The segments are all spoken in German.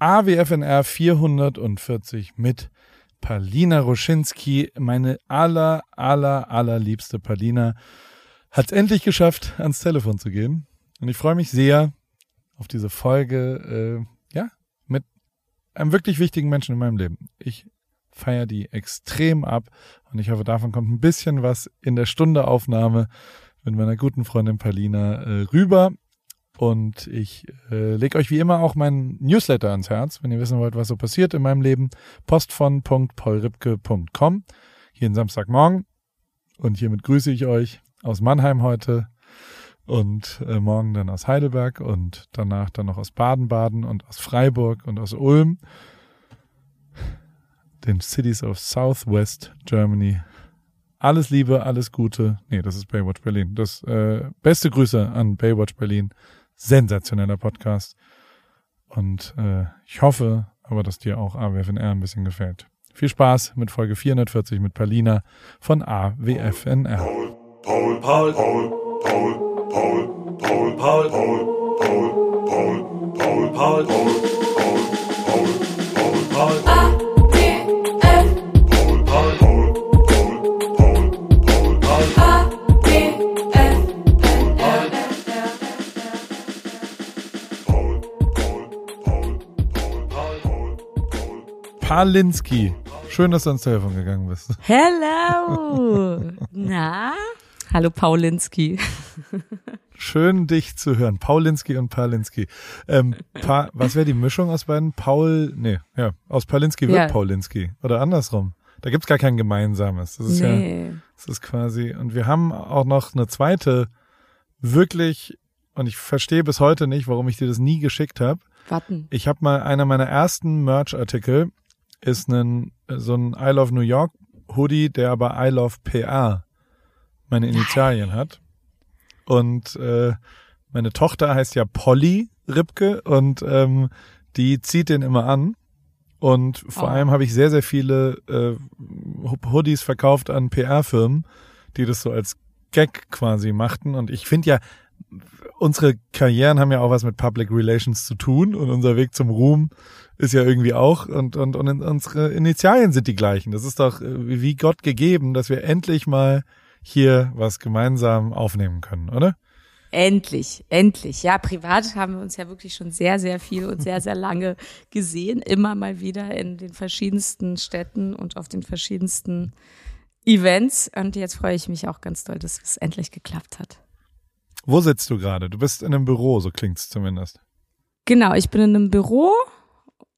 AWFNR 440 mit Palina Roschinski, meine aller, aller, allerliebste Palina, hat es endlich geschafft, ans Telefon zu gehen. Und ich freue mich sehr auf diese Folge, äh, ja, mit einem wirklich wichtigen Menschen in meinem Leben. Ich feiere die extrem ab und ich hoffe, davon kommt ein bisschen was in der Stunde Aufnahme mit meiner guten Freundin Palina äh, rüber. Und ich äh, lege euch wie immer auch meinen Newsletter ans Herz, wenn ihr wissen wollt, was so passiert in meinem Leben. Postfon.paulripke.com. Jeden Samstagmorgen. Und hiermit grüße ich euch aus Mannheim heute und äh, morgen dann aus Heidelberg und danach dann noch aus Baden-Baden und aus Freiburg und aus Ulm. Den Cities of Southwest Germany. Alles Liebe, alles Gute. Nee, das ist Baywatch Berlin. Das äh, beste Grüße an Baywatch Berlin sensationeller Podcast. Und äh, ich hoffe aber, dass dir auch AWFNR ein bisschen gefällt. Viel Spaß mit Folge 440 mit Palina von AWFNR. Paul, Paul, Paul, Paul, Paul, Paul, Paul, Paul, Paul, Paul, Paul, Paul, Paul, Paul, Paul, Paul, Paul, Paul. Palinski. Schön, dass du ans Telefon gegangen bist. Hello. Na? Hallo Paulinski. Schön, dich zu hören. Paulinski und Palinski. Ähm, pa was wäre die Mischung aus beiden? Paul, nee, ja, aus Palinski wird ja. Paulinski. Oder andersrum. Da gibt's gar kein gemeinsames. Das ist nee. ja, das ist quasi, und wir haben auch noch eine zweite, wirklich, und ich verstehe bis heute nicht, warum ich dir das nie geschickt habe. Warten. Ich habe mal einer meiner ersten Merch-Artikel ist ein, so ein I Love New York Hoodie, der aber I Love PR meine Initialien hat. Und äh, meine Tochter heißt ja Polly Ripke und ähm, die zieht den immer an. Und vor oh. allem habe ich sehr, sehr viele äh, Hoodies verkauft an PR-Firmen, die das so als Gag quasi machten. Und ich finde ja, unsere Karrieren haben ja auch was mit Public Relations zu tun und unser Weg zum Ruhm ist ja irgendwie auch und, und, und unsere Initialien sind die gleichen. Das ist doch äh, wie Gott gegeben, dass wir endlich mal hier was gemeinsam aufnehmen können, oder? Endlich, endlich. Ja, privat haben wir uns ja wirklich schon sehr, sehr viel und sehr, sehr lange gesehen. Immer mal wieder in den verschiedensten Städten und auf den verschiedensten Events. Und jetzt freue ich mich auch ganz doll, dass es endlich geklappt hat. Wo sitzt du gerade? Du bist in einem Büro, so klingt's zumindest. Genau, ich bin in einem Büro.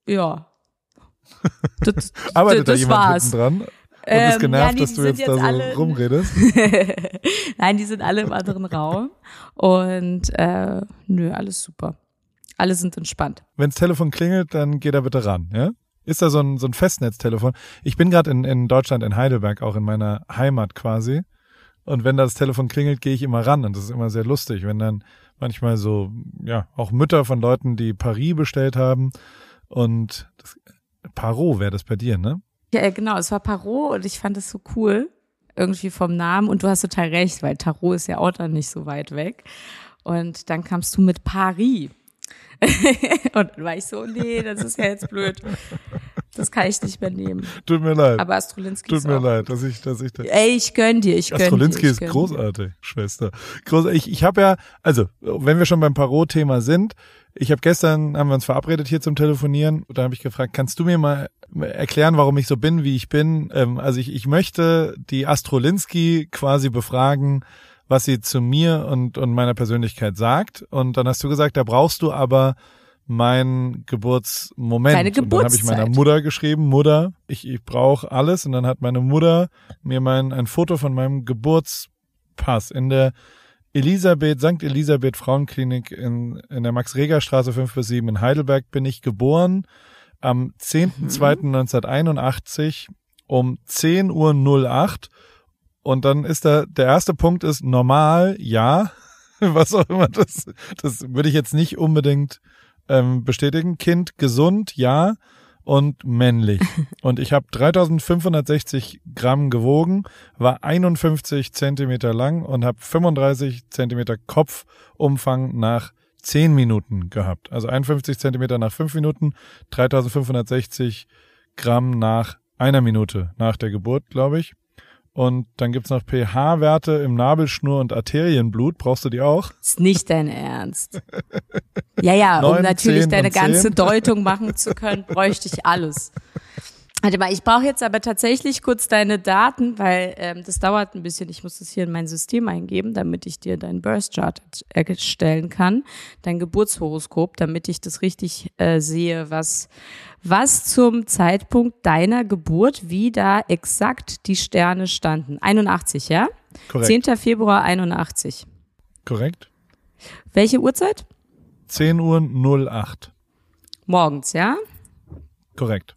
Ja. Das, Arbeitet das da jemand war's. dran? Und ähm, ist genervt, ja, nee, dass du jetzt, jetzt da so alle, rumredest? Nein, die sind alle im anderen Raum. Und äh, nö, alles super. Alle sind entspannt. Wenns Telefon klingelt, dann geh da bitte ran, ja? Ist da so ein, so ein Festnetztelefon? Ich bin gerade in, in Deutschland, in Heidelberg, auch in meiner Heimat quasi. Und wenn das Telefon klingelt, gehe ich immer ran. Und das ist immer sehr lustig, wenn dann manchmal so, ja, auch Mütter von Leuten, die Paris bestellt haben. Und das, Parot wäre das bei dir, ne? Ja, genau. Es war Parot und ich fand es so cool. Irgendwie vom Namen. Und du hast total recht, weil Tarot ist ja auch dann nicht so weit weg. Und dann kamst du mit Paris. Und dann war ich so, nee, das ist ja jetzt blöd. Das kann ich nicht mehr nehmen. Tut mir leid. Aber Astrolinski Tut mir leid, dass ich, dass ich das. Ey, ich gönn dir, ich gönn Astrolinski dir. Astrolinski ist großartig, dir. Schwester. Großartig. Ich, ich habe ja, also, wenn wir schon beim Parot-Thema sind, ich habe gestern, haben wir uns verabredet hier zum Telefonieren, da habe ich gefragt, kannst du mir mal erklären, warum ich so bin, wie ich bin? Ähm, also ich, ich möchte die Astrolinski quasi befragen, was sie zu mir und, und meiner Persönlichkeit sagt. Und dann hast du gesagt, da brauchst du aber mein Geburtsmoment. Deine und dann habe ich meiner Mutter geschrieben, Mutter, ich, ich brauche alles. Und dann hat meine Mutter mir mein, ein Foto von meinem Geburtspass in der Elisabeth, St. Elisabeth Frauenklinik in, in der Max-Reger-Straße 5 bis 7 in Heidelberg bin ich geboren. Am 10.02.1981 um 10.08 Uhr und dann ist da, der erste Punkt ist normal, ja. Was auch immer das, das würde ich jetzt nicht unbedingt ähm, bestätigen. Kind gesund, ja. Und männlich. Und ich habe 3560 Gramm gewogen, war 51 Zentimeter lang und habe 35 Zentimeter Kopfumfang nach 10 Minuten gehabt. Also 51 Zentimeter nach 5 Minuten, 3560 Gramm nach einer Minute nach der Geburt, glaube ich. Und dann gibt's noch pH-Werte im Nabelschnur und Arterienblut. Brauchst du die auch? Ist nicht dein Ernst. Ja, ja, um 9, natürlich 10 deine ganze 10. Deutung machen zu können, bräuchte ich alles. Warte mal, ich brauche jetzt aber tatsächlich kurz deine Daten, weil ähm, das dauert ein bisschen. Ich muss das hier in mein System eingeben, damit ich dir deinen Birth Chart erstellen kann, dein Geburtshoroskop, damit ich das richtig äh, sehe, was was zum Zeitpunkt deiner Geburt, wie da exakt die Sterne standen. 81, ja? Korrekt. 10. Februar 81. Korrekt. Welche Uhrzeit? 10 Uhr 08. Morgens, ja? Korrekt.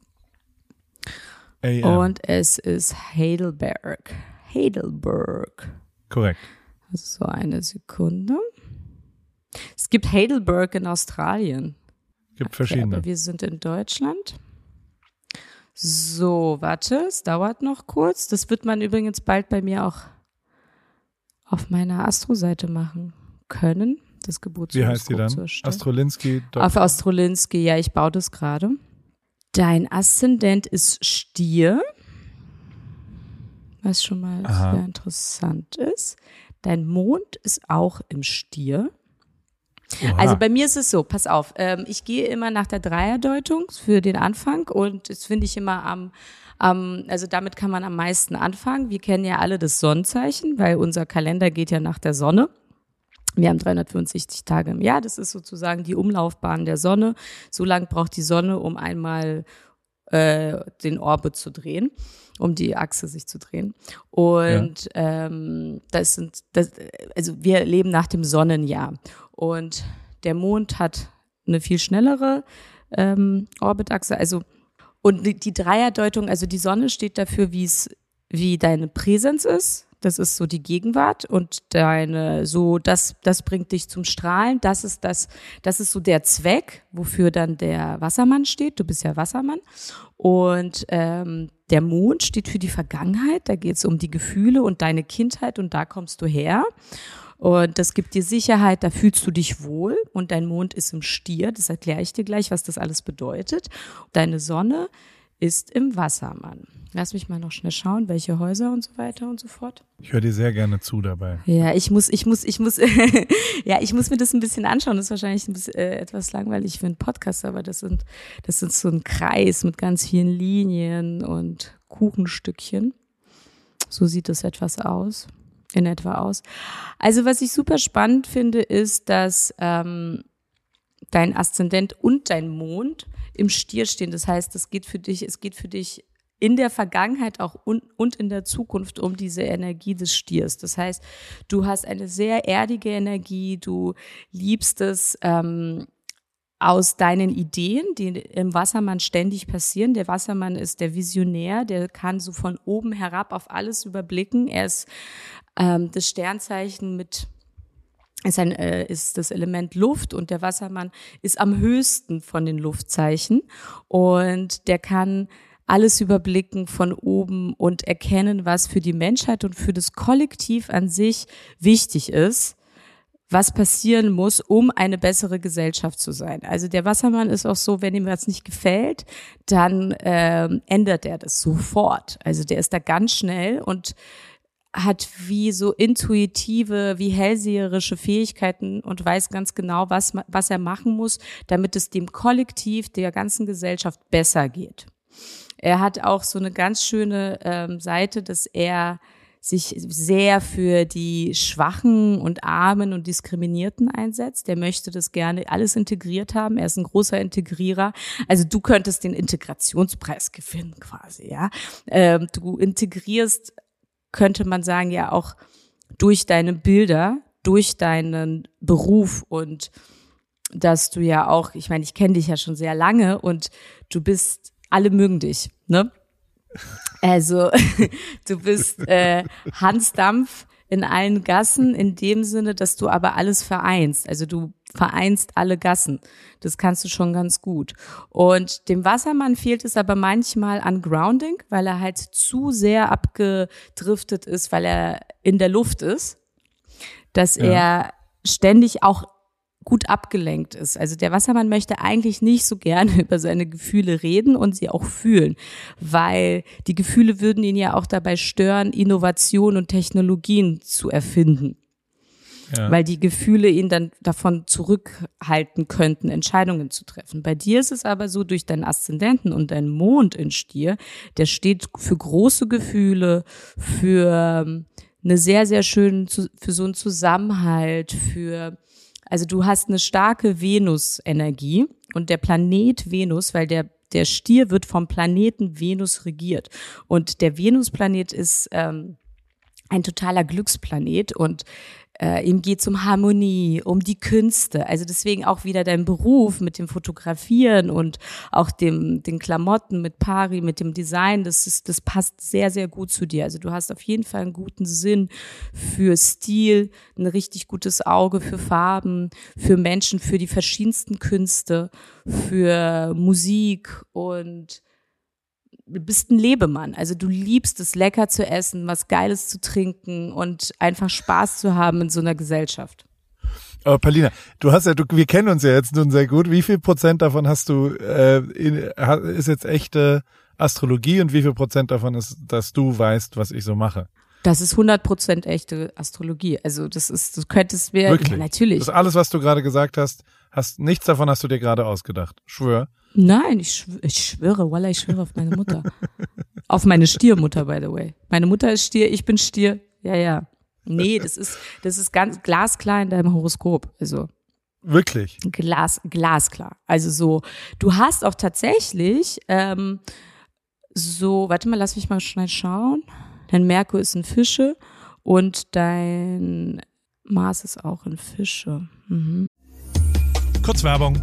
AM. Und es ist Heidelberg. Heidelberg. Korrekt. So eine Sekunde. Es gibt Heidelberg in Australien. Gibt Okay, verschiedene. aber wir sind in Deutschland. So, warte, es dauert noch kurz. Das wird man übrigens bald bei mir auch auf meiner Astro-Seite machen können. Das Wie heißt die Geburtshoroskop dann? Astrolinski. Auf Astrolinski, ja, ich baue das gerade. Dein Aszendent ist Stier, was schon mal Aha. sehr interessant ist. Dein Mond ist auch im Stier. Oha. Also bei mir ist es so, pass auf, ähm, ich gehe immer nach der Dreierdeutung für den Anfang und das finde ich immer am, am, also damit kann man am meisten anfangen. Wir kennen ja alle das Sonnenzeichen, weil unser Kalender geht ja nach der Sonne. Wir haben 365 Tage im Jahr. Das ist sozusagen die Umlaufbahn der Sonne. So lang braucht die Sonne, um einmal äh, den Orbit zu drehen, um die Achse sich zu drehen. Und ähm, das sind, das, also wir leben nach dem Sonnenjahr. Und der Mond hat eine viel schnellere ähm, Orbitachse. Also und die, die Dreierdeutung, also die Sonne steht dafür, wie es, wie deine Präsenz ist. Das ist so die Gegenwart und deine, so, das, das bringt dich zum Strahlen. Das ist das, das ist so der Zweck, wofür dann der Wassermann steht. Du bist ja Wassermann. Und ähm, der Mond steht für die Vergangenheit. Da geht es um die Gefühle und deine Kindheit und da kommst du her. Und das gibt dir Sicherheit, da fühlst du dich wohl. Und dein Mond ist im Stier, das erkläre ich dir gleich, was das alles bedeutet. Deine Sonne ist im Wassermann. Lass mich mal noch schnell schauen, welche Häuser und so weiter und so fort. Ich höre dir sehr gerne zu dabei. Ja, ich muss, ich muss, ich muss, ja, ich muss mir das ein bisschen anschauen. Das ist wahrscheinlich ein bisschen, äh, etwas langweilig für einen Podcast, aber das sind, das sind so ein Kreis mit ganz vielen Linien und Kuchenstückchen. So sieht das etwas aus, in etwa aus. Also was ich super spannend finde, ist, dass ähm, dein Aszendent und dein Mond im Stier stehen. Das heißt, es geht für dich, es geht für dich in der Vergangenheit auch und, und in der Zukunft um diese Energie des Stiers. Das heißt, du hast eine sehr erdige Energie, du liebst es ähm, aus deinen Ideen, die im Wassermann ständig passieren. Der Wassermann ist der Visionär, der kann so von oben herab auf alles überblicken. Er ist ähm, das Sternzeichen mit ist, ein, äh, ist das Element Luft und der Wassermann ist am höchsten von den Luftzeichen und der kann alles überblicken von oben und erkennen, was für die Menschheit und für das Kollektiv an sich wichtig ist, was passieren muss, um eine bessere Gesellschaft zu sein. Also der Wassermann ist auch so, wenn ihm was nicht gefällt, dann ähm, ändert er das sofort. Also der ist da ganz schnell und hat wie so intuitive, wie hellseherische Fähigkeiten und weiß ganz genau, was, was er machen muss, damit es dem Kollektiv, der ganzen Gesellschaft besser geht. Er hat auch so eine ganz schöne ähm, Seite, dass er sich sehr für die Schwachen und Armen und Diskriminierten einsetzt. Der möchte das gerne alles integriert haben. Er ist ein großer Integrierer. Also du könntest den Integrationspreis gewinnen quasi, ja. Ähm, du integrierst könnte man sagen, ja auch durch deine Bilder, durch deinen Beruf und dass du ja auch, ich meine, ich kenne dich ja schon sehr lange und du bist, alle mögen dich, ne? Also du bist äh, Hans Dampf in allen Gassen in dem Sinne, dass du aber alles vereinst. Also du vereinst alle Gassen. Das kannst du schon ganz gut. Und dem Wassermann fehlt es aber manchmal an Grounding, weil er halt zu sehr abgedriftet ist, weil er in der Luft ist, dass Ja. er ständig auch gut abgelenkt ist. Also der Wassermann möchte eigentlich nicht so gerne über seine Gefühle reden und sie auch fühlen, weil die Gefühle würden ihn ja auch dabei stören, Innovation und Technologien zu erfinden. Ja. Weil die Gefühle ihn dann davon zurückhalten könnten, Entscheidungen zu treffen. Bei dir ist es aber so, durch deinen Aszendenten und deinen Mond in Stier, der steht für große Gefühle, für ähm, eine sehr, sehr schöne, für so einen Zusammenhalt, für also du hast eine starke Venus-Energie und der Planet Venus, weil der der Stier wird vom Planeten Venus regiert. Und der Venus-Planet ist ähm, ein totaler Glücksplanet und äh, ihm geht's um Harmonie, um die Künste. Also deswegen auch wieder dein Beruf mit dem Fotografieren und auch dem, den Klamotten mit Pari, mit dem Design. Das ist, das passt sehr, sehr gut zu dir. Also du hast auf jeden Fall einen guten Sinn für Stil, ein richtig gutes Auge für Farben, für Menschen, für die verschiedensten Künste, für Musik und du bist ein Lebemann. Also du liebst es, lecker zu essen, was Geiles zu trinken und einfach Spaß zu haben in so einer Gesellschaft. Aber Palina, du hast ja, du, wir kennen uns ja jetzt nun sehr gut. Wie viel Prozent davon hast du, äh, in, ist jetzt echte Astrologie und wie viel Prozent davon ist, dass du weißt, was ich so mache? Das ist 100 Prozent echte Astrologie. Also das ist, du könntest mir, Wirklich? Ja, natürlich. Das ist alles, was du gerade gesagt hast, hast, nichts davon hast du dir gerade ausgedacht. Schwör. Nein, ich, schwöre, ich schwöre, Wallah, ich schwöre auf meine Mutter. auf meine Stiermutter, by the way. Meine Mutter ist Stier, ich bin Stier. Ja, ja. Nee, das ist, das ist ganz glasklar in deinem Horoskop. Also. Wirklich? Glas, glasklar. Also so, du hast auch tatsächlich, ähm, so, warte mal, lass mich mal schnell schauen. Dein Merkur ist in Fische und dein Mars ist auch in Fische. Mhm. Kurzwerbung.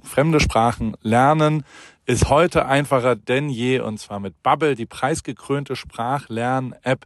fremde Sprachen lernen ist heute einfacher denn je und zwar mit Bubble, die preisgekrönte Sprachlern-App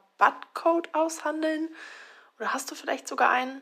Rabattcode aushandeln? Oder hast du vielleicht sogar einen?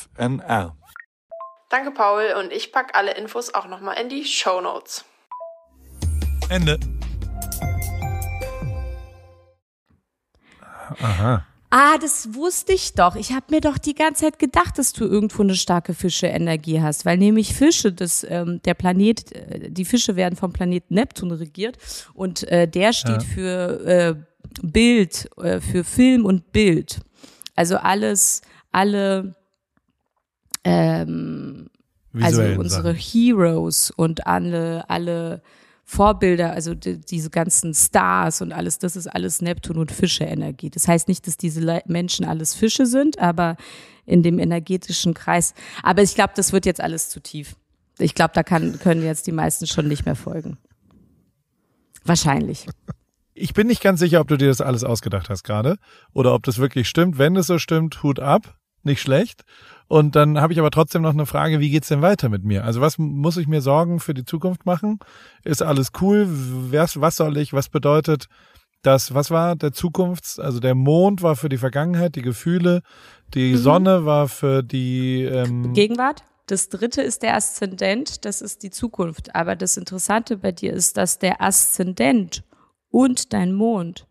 NR. Danke, Paul, und ich packe alle Infos auch nochmal in die Show Notes. Ende. Aha. Ah, das wusste ich doch. Ich habe mir doch die ganze Zeit gedacht, dass du irgendwo eine starke Fische-Energie hast, weil nämlich Fische, das, ähm, der Planet, äh, die Fische werden vom Planeten Neptun regiert und äh, der steht ja. für äh, Bild, äh, für Film und Bild. Also alles, alle ähm, also unsere Sachen. Heroes und alle, alle Vorbilder, also die, diese ganzen Stars und alles, das ist alles Neptun und Fische-Energie. Das heißt nicht, dass diese Le Menschen alles Fische sind, aber in dem energetischen Kreis. Aber ich glaube, das wird jetzt alles zu tief. Ich glaube, da kann, können jetzt die meisten schon nicht mehr folgen. Wahrscheinlich. Ich bin nicht ganz sicher, ob du dir das alles ausgedacht hast gerade oder ob das wirklich stimmt. Wenn es so stimmt, Hut ab, nicht schlecht. Und dann habe ich aber trotzdem noch eine Frage, wie geht's denn weiter mit mir? Also was muss ich mir Sorgen für die Zukunft machen? Ist alles cool? Was, was soll ich? Was bedeutet das? Was war der Zukunfts? Also der Mond war für die Vergangenheit, die Gefühle. Die mhm. Sonne war für die ähm Gegenwart. Das dritte ist der Aszendent, das ist die Zukunft. Aber das Interessante bei dir ist, dass der Aszendent und dein Mond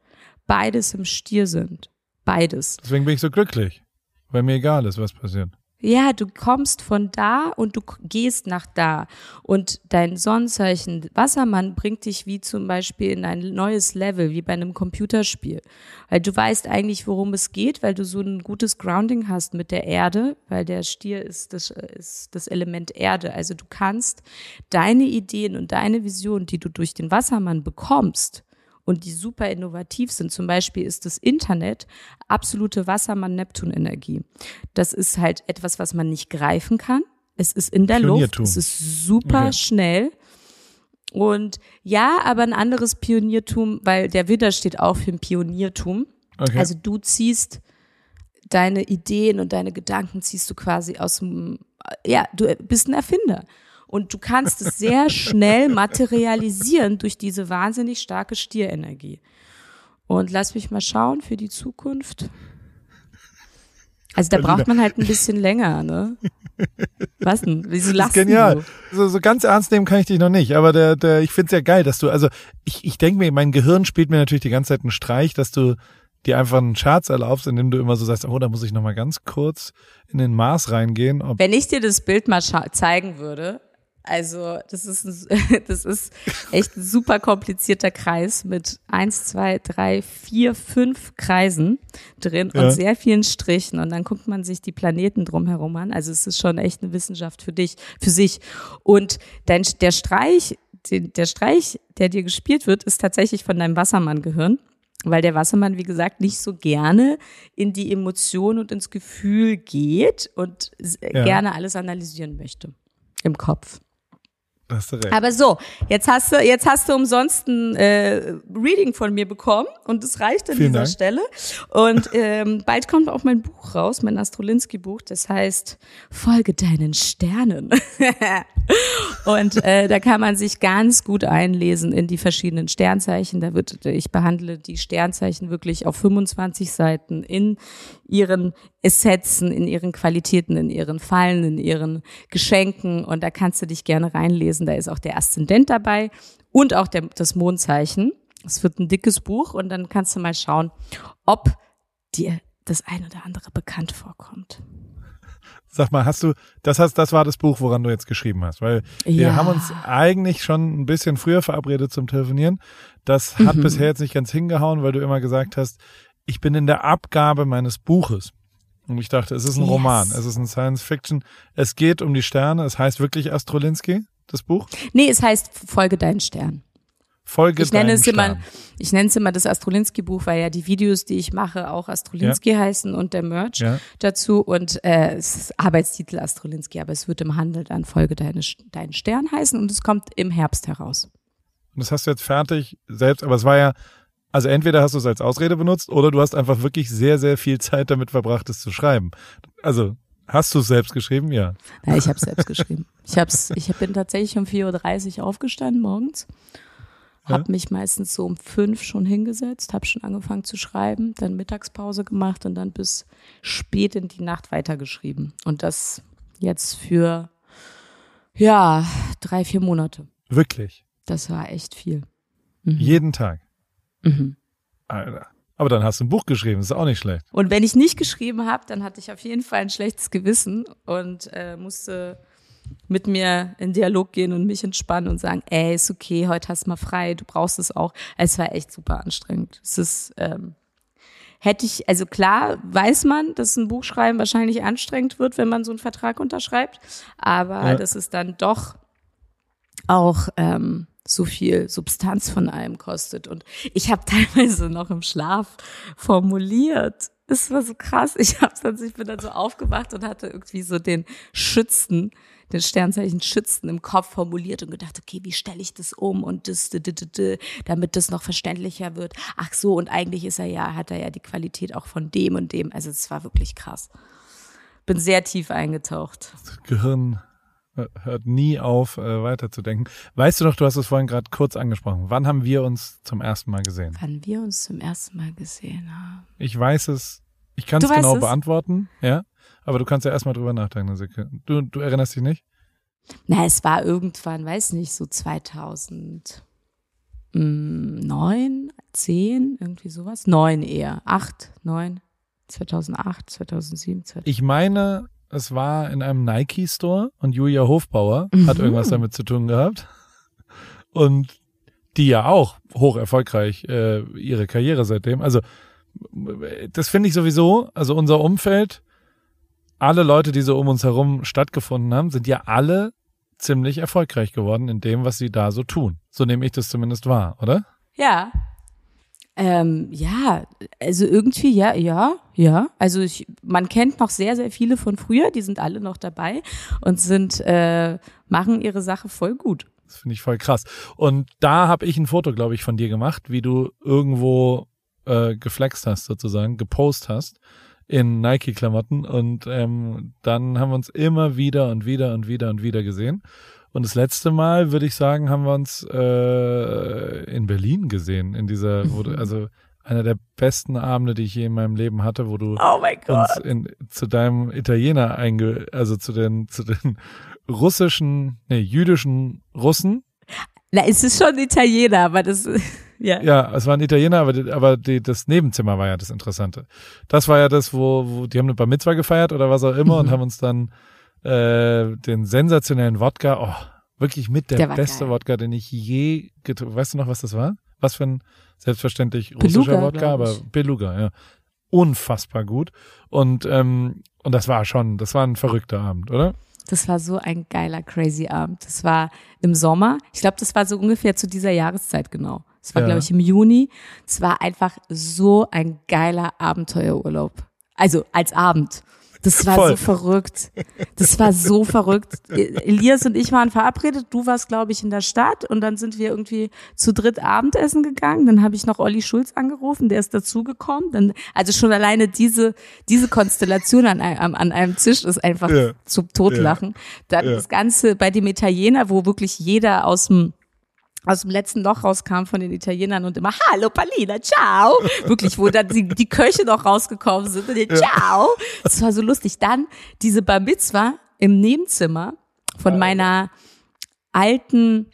beides im Stier sind. Beides. Deswegen bin ich so glücklich, weil mir egal ist, was passiert. Ja, du kommst von da und du gehst nach da. Und dein Sonnenzeichen Wassermann bringt dich wie zum Beispiel in ein neues Level, wie bei einem Computerspiel. Weil du weißt eigentlich, worum es geht, weil du so ein gutes Grounding hast mit der Erde, weil der Stier ist das, ist das Element Erde. Also du kannst deine Ideen und deine Vision, die du durch den Wassermann bekommst, und die super innovativ sind. Zum Beispiel ist das Internet absolute Wassermann-Neptun-Energie. Das ist halt etwas, was man nicht greifen kann. Es ist in der Luft. Es ist super okay. schnell. Und ja, aber ein anderes Pioniertum, weil der Widder steht auch für ein Pioniertum. Okay. Also du ziehst deine Ideen und deine Gedanken ziehst du quasi aus dem, ja, du bist ein Erfinder. Und du kannst es sehr schnell materialisieren durch diese wahnsinnig starke Stierenergie. Und lass mich mal schauen für die Zukunft. Also da braucht man halt ein bisschen länger, ne? Was denn? Wieso lachst du? Genial. So, so ganz ernst nehmen kann ich dich noch nicht, aber der, der, ich find's ja geil, dass du, also ich, ich denke mir, mein Gehirn spielt mir natürlich die ganze Zeit einen Streich, dass du dir einfach einen Scherz erlaubst, indem du immer so sagst, oh, da muss ich noch mal ganz kurz in den Mars reingehen. Wenn ich dir das Bild mal zeigen würde, also das ist, ein, das ist echt ein super komplizierter Kreis mit eins, zwei, drei, vier, fünf Kreisen drin ja. und sehr vielen Strichen. Und dann guckt man sich die Planeten drumherum an. Also es ist schon echt eine Wissenschaft für dich, für sich. Und dein, der Streich, der Streich, der dir gespielt wird, ist tatsächlich von deinem Wassermann-Gehirn weil der Wassermann, wie gesagt, nicht so gerne in die Emotion und ins Gefühl geht und ja. gerne alles analysieren möchte im Kopf. Hast du recht. Aber so, jetzt hast du, jetzt hast du umsonst ein äh, Reading von mir bekommen und es reicht an Vielen dieser Dank. Stelle. Und ähm, bald kommt auch mein Buch raus, mein Astrolinski-Buch, das heißt Folge deinen Sternen. und äh, da kann man sich ganz gut einlesen in die verschiedenen Sternzeichen. Da wird, ich behandle die Sternzeichen wirklich auf 25 Seiten in ihren Essenzen, in ihren Qualitäten, in ihren Fallen, in ihren Geschenken. Und da kannst du dich gerne reinlesen. Da ist auch der Aszendent dabei und auch der, das Mondzeichen. Es wird ein dickes Buch und dann kannst du mal schauen, ob dir das eine oder andere bekannt vorkommt. Sag mal, hast du, das hast, das war das Buch, woran du jetzt geschrieben hast, weil ja. wir haben uns eigentlich schon ein bisschen früher verabredet zum Telefonieren. Das hat mhm. bisher jetzt nicht ganz hingehauen, weil du immer gesagt hast, ich bin in der Abgabe meines Buches. Und ich dachte, es ist ein yes. Roman, es ist ein Science Fiction. Es geht um die Sterne, es heißt wirklich Astrolinski, das Buch? Nee, es heißt Folge deinen Stern. Folge ich nenne es immer, Stern. ich nenne es immer das Astrolinski-Buch, weil ja die Videos, die ich mache, auch Astrolinski heißen und der Merch Ja. dazu und äh, es ist Arbeitstitel Astrolinski, aber es wird im Handel dann Folge deine, dein Stern heißen und es kommt im Herbst heraus. Und das hast du jetzt fertig selbst, aber es war ja, also entweder hast du es als Ausrede benutzt oder du hast einfach wirklich sehr, sehr viel Zeit damit verbracht, es zu schreiben. Also, hast du es selbst geschrieben? Ja. Ja, ich habe es selbst geschrieben. Ich hab's, ich bin tatsächlich um 4.30 Uhr aufgestanden morgens, habe Ja. mich meistens so um fünf schon hingesetzt, habe schon angefangen zu schreiben, dann Mittagspause gemacht und dann bis spät in die Nacht weitergeschrieben. Und das jetzt für, ja, drei, vier Monate. Wirklich. Das war echt viel. Mhm. Jeden Tag. Mhm. Alter. Aber dann hast du ein Buch geschrieben, ist auch nicht schlecht. Und wenn ich nicht geschrieben habe, dann hatte ich auf jeden Fall ein schlechtes Gewissen und äh, musste mit mir in Dialog gehen und mich entspannen und sagen, ey, ist okay, heute hast du mal frei, du brauchst es auch. Es war echt super anstrengend. Es ist, ähm, hätte ich, also klar weiß man, dass ein Buchschreiben wahrscheinlich anstrengend wird, wenn man so einen Vertrag unterschreibt, aber Ja. dass es dann doch auch ähm, so viel Substanz von allem kostet. Und ich habe teilweise noch im Schlaf formuliert. Es war so krass. Ich hab's dann, ich bin dann so aufgewacht und hatte irgendwie so den Schützen, den Sternzeichen Schützen im Kopf formuliert und gedacht, okay, wie stelle ich das um und das, damit das noch verständlicher wird. Ach so, und eigentlich ist er ja, hat er ja die Qualität auch von dem und dem. Also es war wirklich krass. Bin sehr tief eingetaucht. Gehirn hört nie auf, äh, weiterzudenken. Weißt du noch, du hast es vorhin gerade kurz angesprochen. Wann haben wir uns zum ersten Mal gesehen? Wann wir uns zum ersten Mal gesehen haben. Ich weiß es, ich kann es genau es? beantworten, ja. Aber du kannst ja erstmal drüber nachdenken, Silke. Du, du erinnerst dich nicht? Na, es war irgendwann, weiß nicht, so 2009, 10, irgendwie sowas. Neun eher. Acht, neun, 2008, 2007, 2008. Ich meine, es war in einem Nike-Store und Julia Hofbauer hat Mhm. irgendwas damit zu tun gehabt. Und die ja auch hoch erfolgreich äh, ihre Karriere seitdem. Also das finde ich sowieso, also unser Umfeld, alle Leute, die so um uns herum stattgefunden haben, sind ja alle ziemlich erfolgreich geworden in dem, was sie da so tun. So nehme ich das zumindest wahr, oder? Ja. Ähm, ja, also irgendwie, ja, ja, ja. Also ich, man kennt noch sehr, sehr viele von früher, die sind alle noch dabei und sind, äh, machen ihre Sache voll gut. Das finde ich voll krass. Und da habe ich ein Foto, glaube ich, von dir gemacht, wie du irgendwo äh, geflext hast, sozusagen, gepost hast in Nike-Klamotten. Und ähm, dann haben wir uns immer wieder und wieder und wieder und wieder gesehen. Und das letzte Mal, würde ich sagen, haben wir uns äh, in Berlin gesehen, in dieser, wo du, also einer der besten Abende, die ich je in meinem Leben hatte, wo du Oh uns in, zu deinem Italiener einge, also zu den, zu den russischen, nee, jüdischen Russen. Na, es ist schon Italiener, aber das, ja. Ja, es war ein Italiener, aber, die, aber die, das Nebenzimmer war ja das Interessante. Das war ja das, wo, wo die haben eine Bar Mitzwa gefeiert oder was auch immer und Mhm. haben uns dann äh, den sensationellen Wodka, oh, wirklich mit der, Der beste geil. Wodka, den ich je getrunken Weißt du noch, was das war? Was für ein selbstverständlich Beluga, russischer Wodka, glaub aber. Beluga, ja. Unfassbar gut. Und, ähm, und das war schon, das war ein verrückter Abend, oder? Das war so ein geiler, crazy Abend. Das war im Sommer. Ich glaube, das war so ungefähr zu dieser Jahreszeit genau. Es war, Ja. glaube ich, im Juni. Es war einfach so ein geiler Abenteuerurlaub. Also als Abend. Das war Voll. so verrückt. Das war so verrückt. Elias und ich waren verabredet. Du warst, glaube ich, in der Stadt und dann sind wir irgendwie zu dritt Abendessen gegangen. Dann habe ich noch Olli Schulz angerufen, der ist dazugekommen. Dann, also schon alleine diese, diese Konstellation an einem, an einem Tisch ist einfach Ja. zum Totlachen. Dann Ja. das Ganze bei dem Italiener, wo wirklich jeder aus dem aus dem letzten Loch rauskam von den Italienern und immer Hallo Palina, ciao. Wirklich, wo dann die, die Köche noch rausgekommen sind und die, ciao. Das war so lustig. Dann diese Bar Mitzwa im Nebenzimmer von meiner alten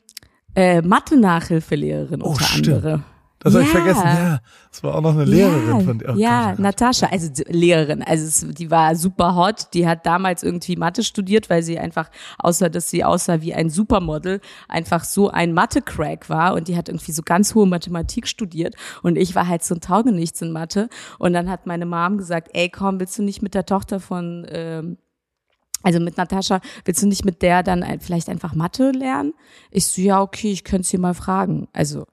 äh, Mathe-Nachhilfelehrerin Oh, unter anderem. Das habe ich Ja. vergessen, ja. Das war auch noch eine Lehrerin ja, von dir. Oh ja, Gott, Natascha, also Lehrerin, also die war super hot. Die hat damals irgendwie Mathe studiert, weil sie einfach, außer dass sie aussah wie ein Supermodel, einfach so ein Mathe-Crack war und die hat irgendwie so ganz hohe Mathematik studiert und ich war halt so ein Taugenichts in Mathe und dann hat meine Mom gesagt, ey komm, willst du nicht mit der Tochter von ähm, also mit Natascha, willst du nicht mit der dann vielleicht einfach Mathe lernen? Ich so, ja, okay, ich könnte sie mal fragen. Also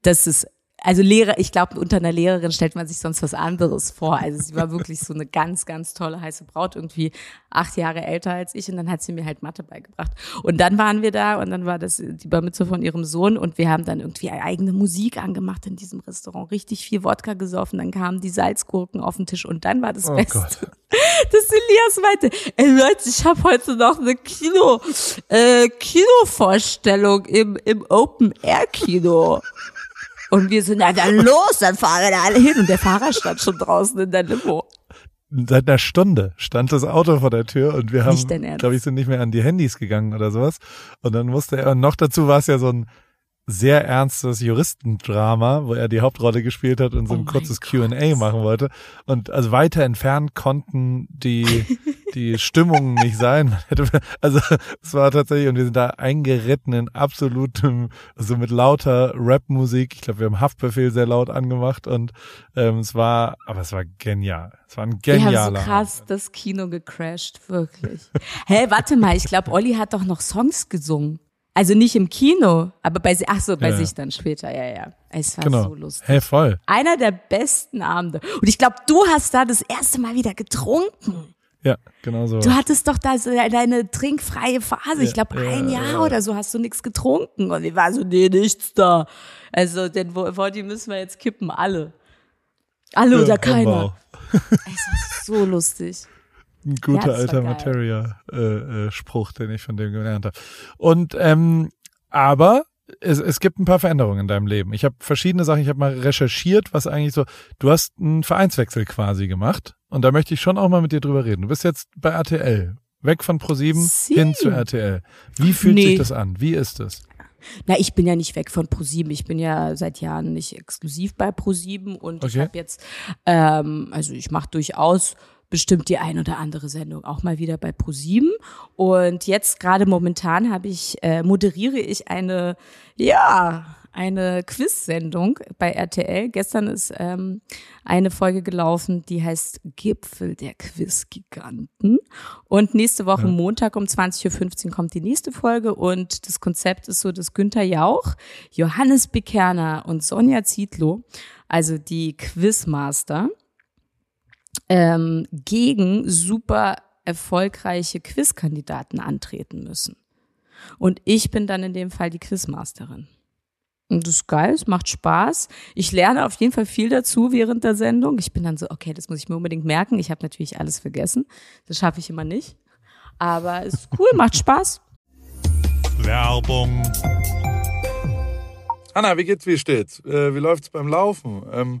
das ist also Lehrer, ich glaube, unter einer Lehrerin stellt man sich sonst was anderes vor. Also sie war wirklich so eine ganz, ganz tolle heiße Braut, irgendwie acht Jahre älter als ich und dann hat sie mir halt Mathe beigebracht. Und dann waren wir da und dann war das die Bar Mitzvah von ihrem Sohn und wir haben dann irgendwie eigene Musik angemacht in diesem Restaurant, richtig viel Wodka gesoffen, dann kamen die Salzgurken auf den Tisch und dann war das oh Beste. Gott. Dass Elias meinte, ey Leute, ich habe heute noch eine Kino, äh, Kinovorstellung im, im Open Air Kino. Und wir sind, ja dann los, dann fahren wir da alle hin. Und der Fahrer stand schon draußen in der Limo. Seit einer Stunde stand das Auto vor der Tür und wir haben, glaube ich, sind nicht mehr an die Handys gegangen oder sowas. Und dann musste er, und noch dazu war es ja so ein sehr ernstes Juristendrama, wo er die Hauptrolle gespielt hat und so ein oh kurzes Q&A machen wollte. Und also weiter entfernt konnten die, die Stimmungen nicht sein. Also es war tatsächlich, und wir sind da eingeritten in absolutem, also mit lauter Rap-Musik. Ich glaube, wir haben Haftbefehl sehr laut angemacht und ähm, es war, aber es war genial. Es war ein genialer. Wir haben so krass das Kino gecrashed, wirklich. Hä, hey, warte mal, ich glaube, Olli hat doch noch Songs gesungen. Also nicht im Kino, aber bei, ach so, bei ja. sich dann später, ja, ja. Es war genau. so lustig. Hey, voll. Einer der besten Abende. Und ich glaube, du hast da das erste Mal wieder getrunken. Ja, genau so. Du hattest doch da so deine trinkfreie Phase. Ja, ich glaube, ja, ein Jahr oder so hast du nichts getrunken. Und ich war so, nee, nichts da. Also, den Woddy müssen wir jetzt kippen, alle. Alle oder keiner. Es war so lustig. Ein guter ja, alter Materia-Spruch, äh, äh, den ich von dem gelernt habe. Und ähm, aber es, es gibt ein paar Veränderungen in deinem Leben. Ich habe verschiedene Sachen, ich habe mal recherchiert, was eigentlich so, du hast einen Vereinswechsel quasi gemacht und da möchte ich schon auch mal mit dir drüber reden. Du bist jetzt bei RTL, weg von ProSieben hin zu RTL. Wie fühlt nee. sich das an? Wie ist es? Na, ich bin ja nicht weg von ProSieben. Ich bin ja seit Jahren nicht exklusiv bei ProSieben und okay. ich habe jetzt, ähm, also ich mache durchaus bestimmt die ein oder andere Sendung auch mal wieder bei ProSieben. Und jetzt gerade momentan habe ich, äh, moderiere ich eine, ja, eine Quiz-Sendung bei RTL. Gestern ist ähm, eine Folge gelaufen, die heißt Gipfel der Quiz-Giganten. Und nächste Woche ja. Montag um 20.15 Uhr kommt die nächste Folge. Und das Konzept ist so, dass Günther Jauch, Johannes Bekerner und Sonja Zietlow, also die Quizmaster, ähm, gegen super erfolgreiche Quizkandidaten antreten müssen. Und ich bin dann in dem Fall die Quizmasterin. Und das ist geil, es macht Spaß. Ich lerne auf jeden Fall viel dazu während der Sendung. Ich bin dann so, okay, das muss ich mir unbedingt merken. Ich habe natürlich alles vergessen. Das schaffe ich immer nicht. Aber es ist cool, macht Spaß. Werbung. Anna, wie geht's, wie steht's? Äh, wie läuft's beim Laufen? Ähm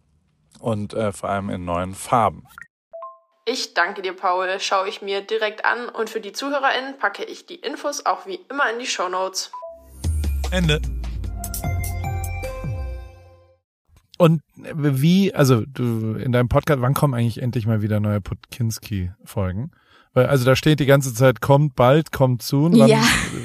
und äh, vor allem in neuen Farben. Ich danke dir, Paul. Schaue ich mir direkt an und für die ZuhörerInnen packe ich die Infos auch wie immer in die Show Notes. Ende. Und wie, also du in deinem Podcast, wann kommen eigentlich endlich mal wieder neue Putkinski-Folgen? Weil, also da steht die ganze Zeit, kommt bald, kommt zu. Ja.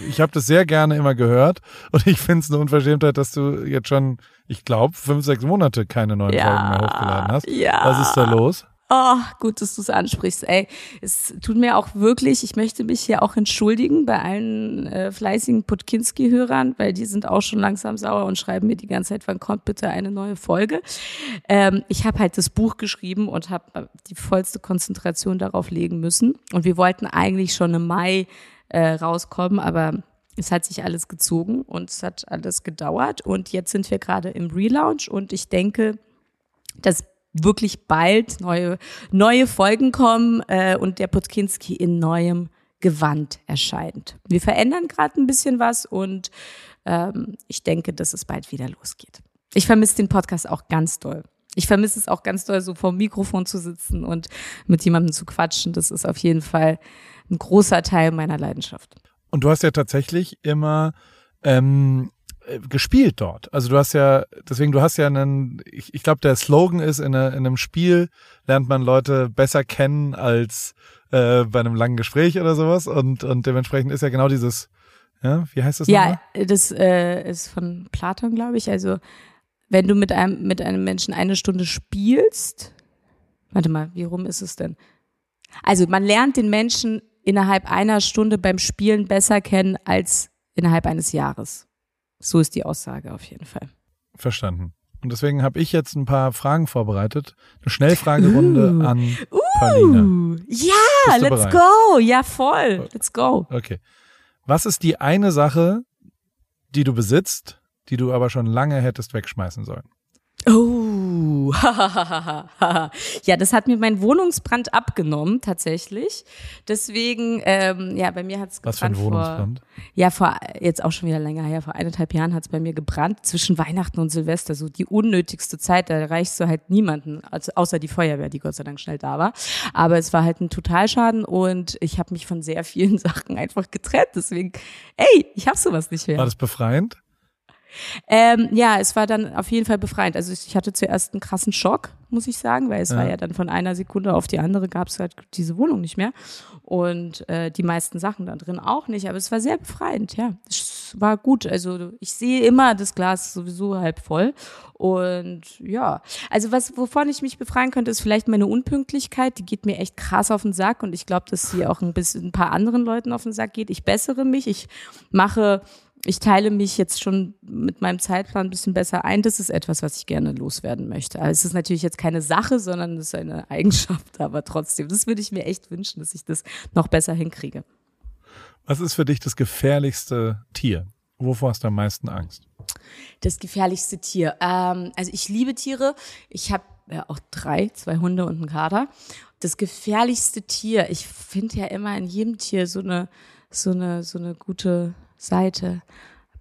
Ich habe das sehr gerne immer gehört und ich finde es eine Unverschämtheit, dass du jetzt schon, ich glaube, fünf, sechs Monate keine neuen Ja. Folgen mehr hochgeladen hast. Ja. Was ist da los? Oh, gut, dass du es ansprichst. Ey, es tut mir auch wirklich, ich möchte mich hier auch entschuldigen bei allen äh, fleißigen Putkinski-Hörern, weil die sind auch schon langsam sauer und schreiben mir die ganze Zeit, wann kommt bitte eine neue Folge. Ähm, ich habe halt das Buch geschrieben und habe die vollste Konzentration darauf legen müssen. Und wir wollten eigentlich schon im Mai äh, rauskommen, aber es hat sich alles gezogen und es hat alles gedauert. Und jetzt sind wir gerade im Relaunch und ich denke, dass wirklich bald neue, neue Folgen kommen äh, und der Putkinski in neuem Gewand erscheint. Wir verändern gerade ein bisschen was und ähm, ich denke, dass es bald wieder losgeht. Ich vermisse den Podcast auch ganz doll. Ich vermisse es auch ganz doll, so vor dem Mikrofon zu sitzen und mit jemandem zu quatschen. Das ist auf jeden Fall ein großer Teil meiner Leidenschaft. Und du hast ja tatsächlich immer ähm, äh, gespielt dort. Also du hast ja, deswegen, du hast ja einen, ich, ich glaube, der Slogan ist, in, einer- in einem Spiel lernt man Leute besser kennen als äh, bei einem langen Gespräch oder sowas. Und, und dementsprechend ist ja genau dieses, ja, wie heißt das Ja, nochmal? das äh, ist von Platon, glaube ich. Also wenn du mit einem mit einem Menschen eine Stunde spielst, warte mal, wie rum ist es denn? Also man lernt den Menschen innerhalb einer Stunde beim Spielen besser kennen als innerhalb eines Jahres. So ist die Aussage auf jeden Fall. Verstanden. Und deswegen habe ich jetzt ein paar Fragen vorbereitet. Eine Schnellfragerunde Uh. an Paulina. Uh, ja, Bist du let's bereit? go. Ja, voll. Let's go. Okay. Was ist die eine Sache, die du besitzt, die du aber schon lange hättest wegschmeißen sollen? Oh, ja, das hat mir mein Wohnungsbrand abgenommen, tatsächlich. Deswegen, ähm, ja, bei mir hat es Was für ein gebrannt Wohnungsbrand? Vor, ja, vor jetzt auch schon wieder länger her, vor eineinhalb Jahren hat es bei mir gebrannt, zwischen Weihnachten und Silvester, so die unnötigste Zeit, da erreichst du halt niemanden, also außer die Feuerwehr, die Gott sei Dank schnell da war. Aber es war halt ein Totalschaden und ich habe mich von sehr vielen Sachen einfach getrennt. Deswegen, ey, ich habe sowas nicht mehr. War das befreiend? Ähm, ja, es war dann auf jeden Fall befreiend. Also ich hatte zuerst einen krassen Schock, muss ich sagen, weil es Ja. war ja dann von einer Sekunde auf die andere gab es halt diese Wohnung nicht mehr und äh, die meisten Sachen da drin auch nicht. Aber es war sehr befreiend, ja. Es war gut. Also ich sehe immer das Glas sowieso halb voll und ja. Also was, wovon ich mich befreien könnte, ist vielleicht meine Unpünktlichkeit. Die geht mir echt krass auf den Sack und ich glaube, dass sie auch ein bisschen ein paar anderen Leuten auf den Sack geht. Ich bessere mich. Ich mache ich teile mich jetzt schon mit meinem Zeitplan ein bisschen besser ein. Das ist etwas, was ich gerne loswerden möchte. Aber es ist natürlich jetzt keine Sache, sondern es ist eine Eigenschaft, aber trotzdem, das würde ich mir echt wünschen, dass ich das noch besser hinkriege. Was ist für dich das gefährlichste Tier? Wovor hast du am meisten Angst? Das gefährlichste Tier. Ähm, also ich liebe Tiere. Ich habe ja auch drei, zwei Hunde und einen Kater. Das gefährlichste Tier. Ich finde ja immer in jedem Tier so eine, so eine, so eine gute Seite.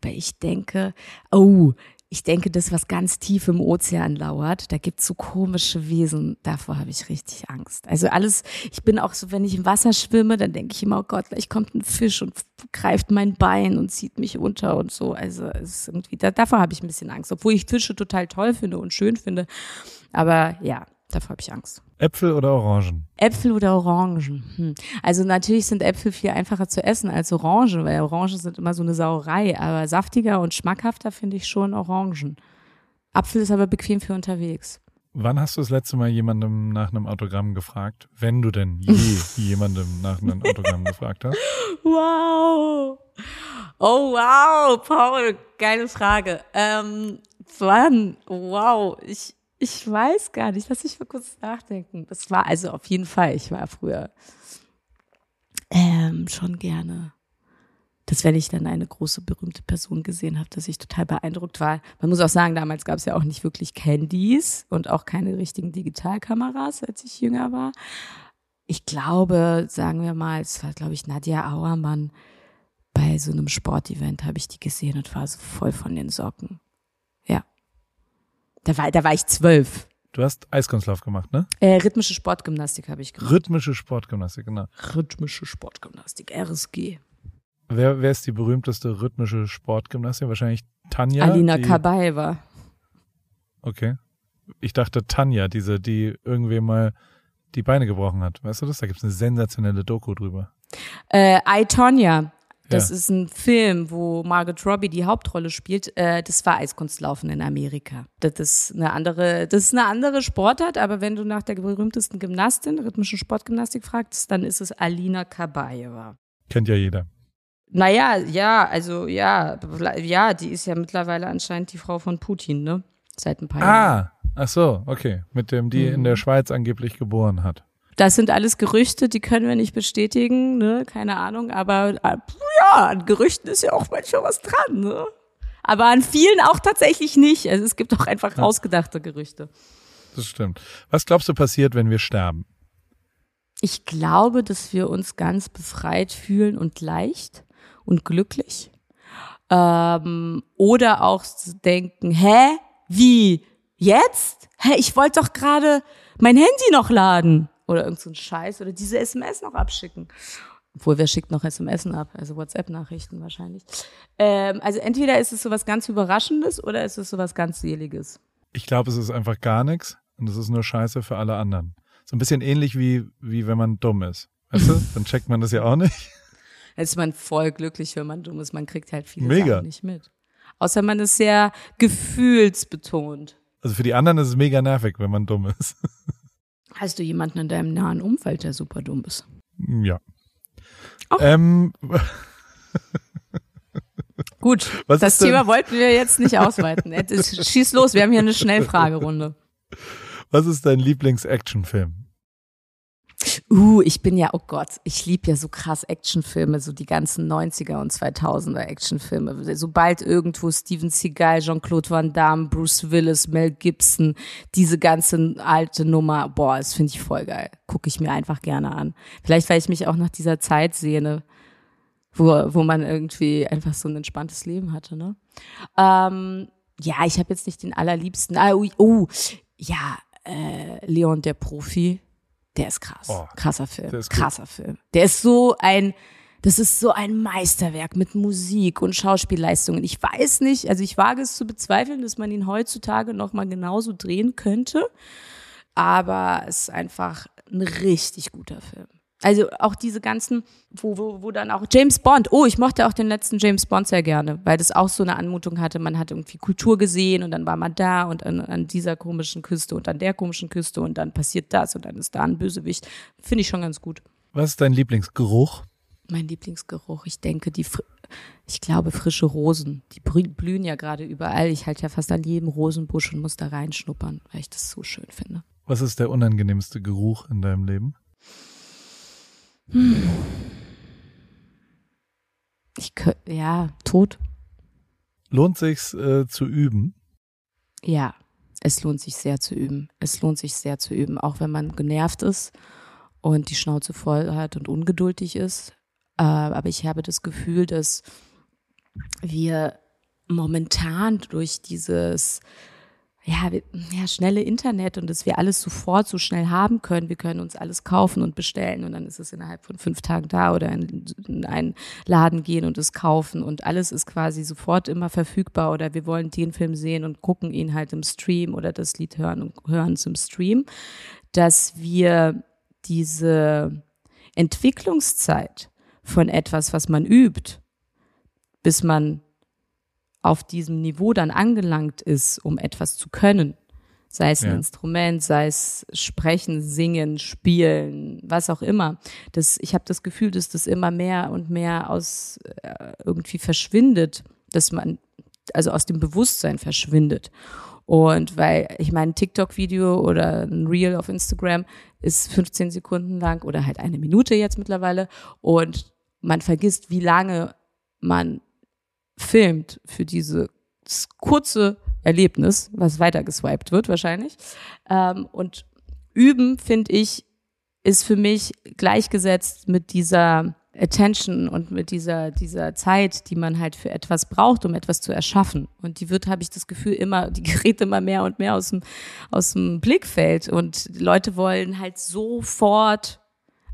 Aber ich denke, oh, ich denke, das, was ganz tief im Ozean lauert, da gibt's so komische Wesen, davor habe ich richtig Angst. Also alles, ich bin auch so, wenn ich im Wasser schwimme, dann denke ich immer, oh Gott, gleich kommt ein Fisch und greift mein Bein und zieht mich unter und so. Also es ist irgendwie, da, davor habe ich ein bisschen Angst, obwohl ich Fische total toll finde und schön finde. Aber ja, davor habe ich Angst. Äpfel oder Orangen? Äpfel oder Orangen? Hm. Also natürlich sind Äpfel viel einfacher zu essen als Orangen, weil Orangen sind immer so eine Sauerei. Aber saftiger und schmackhafter finde ich schon Orangen. Apfel ist aber bequem für unterwegs. Wann hast du das letzte Mal jemandem nach einem Autogramm gefragt? Wenn du denn je jemandem nach einem Autogramm gefragt hast? Wow. Oh wow, Paul, geile Frage. Ähm, wann? Wow, ich Ich weiß gar nicht. Lass mich mal kurz nachdenken. Das war also auf jeden Fall. Ich war früher ähm, schon gerne dass wenn ich dann eine große berühmte Person gesehen habe, dass ich total beeindruckt war. Man muss auch sagen, damals gab es ja auch nicht wirklich Candies und auch keine richtigen Digitalkameras, als ich jünger war. Ich glaube, sagen wir mal, es war, glaube ich, Nadja Auermann. Bei so einem Sportevent habe ich die gesehen und war so voll von den Socken. Da war, da war ich zwölf. Du hast Eiskunstlauf gemacht, ne? Äh, rhythmische Sportgymnastik habe ich gemacht. Rhythmische Sportgymnastik, genau. Rhythmische Sportgymnastik, RSG. Wer, wer ist die berühmteste rhythmische Sportgymnastin? Wahrscheinlich Tanja. Alina Kabaeva. Okay. Ich dachte Tanja, diese, die irgendwie mal die Beine gebrochen hat. Weißt du das? Da gibt es eine sensationelle Doku drüber. Äh, I, Tonya. Das ja. ist ein Film, wo Margaret Robbie die Hauptrolle spielt. Äh, das war Eiskunstlaufen in Amerika. Das ist eine andere, das ist eine andere Sportart, aber wenn du nach der berühmtesten Gymnastin, rhythmischen Sportgymnastik fragst, dann ist es Alina Kabaeva. Kennt ja jeder. Naja, ja, also ja, ja, die ist ja mittlerweile anscheinend die Frau von Putin, ne? Seit ein paar ah, Jahren. Ah, ach so, okay. Mit dem, die mhm. in der Schweiz angeblich geboren hat. Das sind alles Gerüchte, die können wir nicht bestätigen, ne? Keine Ahnung, aber äh, ja, an Gerüchten ist ja auch manchmal was dran, ne? Aber an vielen auch tatsächlich nicht. Also es gibt auch einfach ja. ausgedachte Gerüchte. Das stimmt. Was glaubst du passiert, wenn wir sterben? Ich glaube, dass wir uns ganz befreit fühlen und leicht und glücklich. Ähm, oder auch denken, hä, wie, jetzt? Hä, ich wollte doch gerade mein Handy noch laden. Oder irgend so ein Scheiß oder diese SMS noch abschicken. Obwohl, wer schickt noch SMS ab? Also WhatsApp-Nachrichten wahrscheinlich. Ähm, also entweder ist es so was ganz Überraschendes oder ist es so was ganz Seliges. Ich glaube, es ist einfach gar nichts und es ist nur Scheiße für alle anderen. So ein bisschen ähnlich wie, wie wenn man dumm ist. Weißt du? Dann checkt man das ja auch nicht ist man voll glücklich, wenn man dumm ist. Man kriegt halt viele mega. Sachen nicht mit. Außer man ist sehr gefühlsbetont. Also für die anderen ist es mega nervig, wenn man dumm ist. Hast du jemanden in deinem nahen Umfeld, der super dumm ist? Ja. Oh. Ähm, Gut, Was das Thema wollten wir jetzt nicht ausweiten. Schieß los, wir haben hier eine Schnellfragerunde. Was ist dein Lieblings-Actionfilm? Uh, ich bin ja, oh Gott, ich liebe ja so krass Actionfilme, so die ganzen 90er und 2000er Actionfilme. Sobald irgendwo Steven Seagal, Jean-Claude Van Damme, Bruce Willis, Mel Gibson, diese ganze alte Nummer, boah, das finde ich voll geil. Gucke ich mir einfach gerne an. Vielleicht, weil ich mich auch nach dieser Zeit sehne, wo, wo man irgendwie einfach so ein entspanntes Leben hatte, ne? Ähm, ja, ich habe jetzt nicht den allerliebsten. Ah, oh, ja, äh, Leon der Profi der ist krass. Oh, Krasser Film. Krasser Film. Der ist so ein, das ist so ein Meisterwerk mit Musik und Schauspielleistungen. Ich weiß nicht, also ich wage es zu bezweifeln, dass man ihn heutzutage noch mal genauso drehen könnte. Aber es ist einfach ein richtig guter Film. Also auch diese ganzen, wo, wo, wo dann auch James Bond, oh, ich mochte auch den letzten James Bond sehr gerne, weil das auch so eine Anmutung hatte, man hat irgendwie Kultur gesehen und dann war man da und an, an dieser komischen Küste und an der komischen Küste und dann passiert das und dann ist da ein Bösewicht. Finde ich schon ganz gut. Was ist dein Lieblingsgeruch? Mein Lieblingsgeruch, ich denke, die, ich glaube, frische Rosen. Die blühen ja gerade überall. Ich halte ja fast an jedem Rosenbusch und muss da reinschnuppern, weil ich das so schön finde. Was ist der unangenehmste Geruch in deinem Leben? Ich ja, tot. Lohnt sich's äh, zu üben? Ja, es lohnt sich sehr zu üben. Es lohnt sich sehr zu üben, auch wenn man genervt ist und die Schnauze voll hat und ungeduldig ist. Äh, aber ich habe das Gefühl, dass wir momentan durch dieses ja, ja, schnelle Internet und dass wir alles sofort so schnell haben können. Wir können uns alles kaufen und bestellen und dann ist es innerhalb von fünf Tagen da oder in, in einen Laden gehen und es kaufen und alles ist quasi sofort immer verfügbar oder wir wollen den Film sehen und gucken ihn halt im Stream oder das Lied hören und hören im Stream, dass wir diese Entwicklungszeit von etwas, was man übt, bis man auf diesem Niveau dann angelangt ist, um etwas zu können, sei es ein ja. Instrument, sei es sprechen, singen, spielen, was auch immer. Das, ich habe das Gefühl, dass das immer mehr und mehr aus äh, irgendwie verschwindet, dass man also aus dem Bewusstsein verschwindet. Und weil, ich meine, ein TikTok-Video oder ein Reel auf Instagram ist 15 Sekunden lang oder halt eine Minute jetzt mittlerweile. Und man vergisst, wie lange man filmt für dieses kurze Erlebnis, was weitergeswiped wird wahrscheinlich. Ähm, und üben, finde ich, ist für mich gleichgesetzt mit dieser Attention und mit dieser, dieser Zeit, die man halt für etwas braucht, um etwas zu erschaffen. Und die wird, habe ich das Gefühl, immer, die gerät immer mehr und mehr aus dem, aus dem Blickfeld. Und Leute wollen halt sofort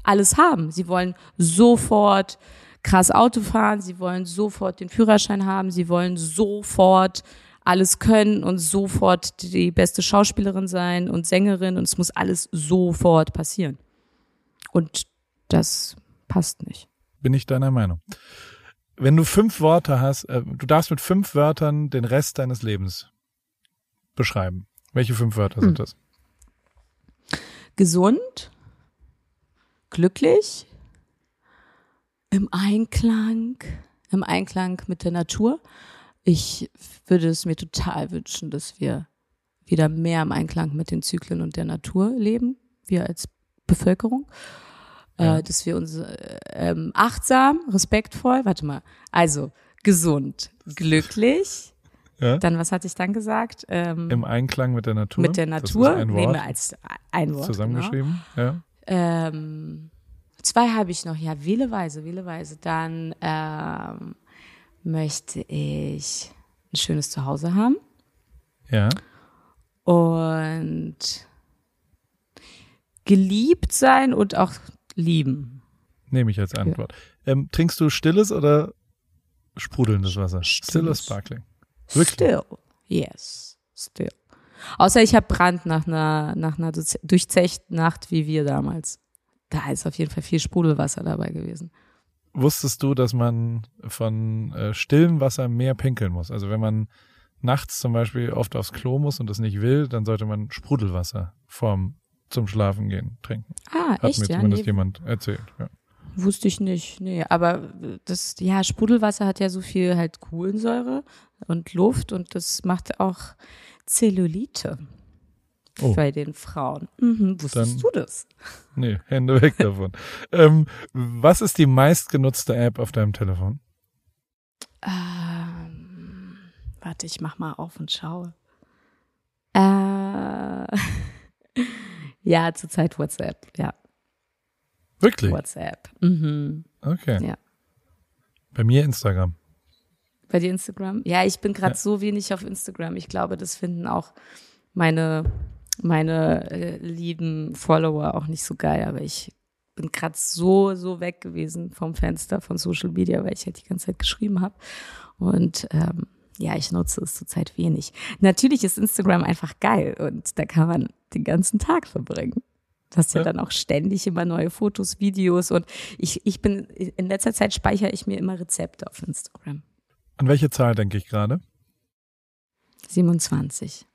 alles haben. Sie wollen sofort krass Auto fahren, sie wollen sofort den Führerschein haben, sie wollen sofort alles können und sofort die beste Schauspielerin sein und Sängerin und es muss alles sofort passieren. Und das passt nicht bin ich deiner Meinung. Wenn du fünf Worte hast, äh, du darfst mit fünf Wörtern den Rest deines Lebens beschreiben. Welche fünf Wörter hm. sind das? Gesund, glücklich, im Einklang, im Einklang mit der Natur. Ich würde es mir total wünschen, dass wir wieder mehr im Einklang mit den Zyklen und der Natur leben, wir als Bevölkerung ja. äh, dass wir uns äh, ähm, achtsam, respektvoll, warte mal, also gesund, glücklich. Ja. Dann, was hatte ich dann gesagt? Ähm, Im Einklang mit der Natur. Mit der Natur, nehmen wir als ein Wort. Zusammengeschrieben, genau. ja. Ähm, zwei habe ich noch, ja, wähleweise, wähleweise. Dann ähm, möchte ich ein schönes Zuhause haben. Ja. Und geliebt sein und auch lieben. Nehme ich als Antwort. Ja. Ähm, trinkst du stilles oder sprudelndes Wasser? Still oder Sparkling? Wirklich? Still. Yes. Still. Außer ich habe Brand nach einer, nach einer durchzechten Nacht wie wir damals. Da ist auf jeden Fall viel Sprudelwasser dabei gewesen. Wusstest du, dass man von äh, stillem Wasser mehr pinkeln muss? Also wenn man nachts zum Beispiel oft aufs Klo muss und das nicht will, dann sollte man Sprudelwasser vorm zum Schlafen gehen trinken. Ah, Hat echt? mir ja, zumindest nee. jemand erzählt. Ja. Wusste ich nicht, nee. Aber das, ja, Sprudelwasser hat ja so viel halt Kohlensäure und Luft und das macht auch Zellulite oh. bei den Frauen. Mhm, wusstest Dann, du das? Nee, Hände weg davon. ähm, was ist die meistgenutzte App auf deinem Telefon? Ähm, warte, ich mach mal auf und schaue. Äh, Ja, zurzeit WhatsApp, ja. Wirklich? WhatsApp. Mhm. Okay. Ja. Bei mir Instagram. Bei dir Instagram? Ja, ich bin gerade ja. so wenig auf Instagram. Ich glaube, das finden auch meine, meine äh, lieben Follower auch nicht so geil, aber ich bin gerade so, so weg gewesen vom Fenster von Social Media, weil ich halt die ganze Zeit geschrieben habe. Und ähm, ja, ich nutze es zurzeit wenig. Natürlich ist Instagram einfach geil und da kann man den ganzen Tag verbringen. Du hast ja, ja, dann auch ständig immer neue Fotos, Videos und ich, ich bin, in letzter Zeit speichere ich mir immer Rezepte auf Instagram. An welche Zahl denke ich gerade? 27.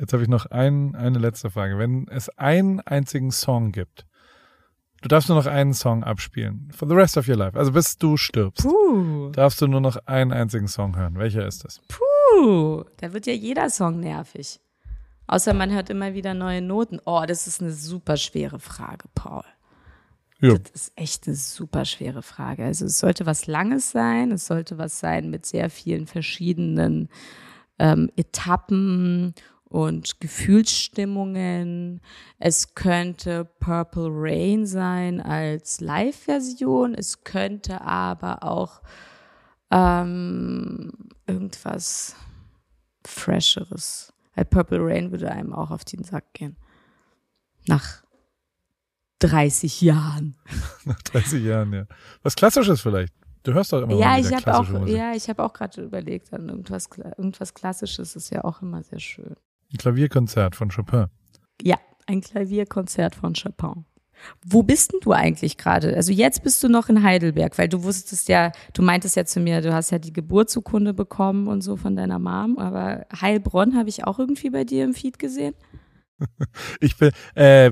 Jetzt habe ich noch ein, eine letzte Frage. Wenn es einen einzigen Song gibt, Du darfst nur noch einen Song abspielen. For the rest of your life. Also bis du stirbst. Puh. Darfst du nur noch einen einzigen Song hören. Welcher ist das? Puh. Da wird ja jeder Song nervig. Außer man hört immer wieder neue Noten. Oh, das ist eine super schwere Frage, Paul. Ja. Das ist echt eine super schwere Frage. Also es sollte was Langes sein. Es sollte was sein mit sehr vielen verschiedenen ähm, Etappen und Gefühlsstimmungen. Es könnte Purple Rain sein als Live-Version. Es könnte aber auch ähm, irgendwas Fresheres. Weil Purple Rain würde einem auch auf den Sack gehen. Nach 30 Jahren. Nach 30 Jahren, ja. Was Klassisches vielleicht. Du hörst doch immer ja, ich habe auch, Musik. Ja, ich habe auch gerade überlegt, an irgendwas, irgendwas Klassisches ist ja auch immer sehr schön. Ein Klavierkonzert von Chopin. Ja, ein Klavierkonzert von Chopin. Wo bist denn du eigentlich gerade? Also jetzt bist du noch in Heidelberg, weil du wusstest ja, du meintest ja zu mir, du hast ja die Geburtsurkunde bekommen und so von deiner Mom, aber Heilbronn habe ich auch irgendwie bei dir im Feed gesehen. ich bin, äh,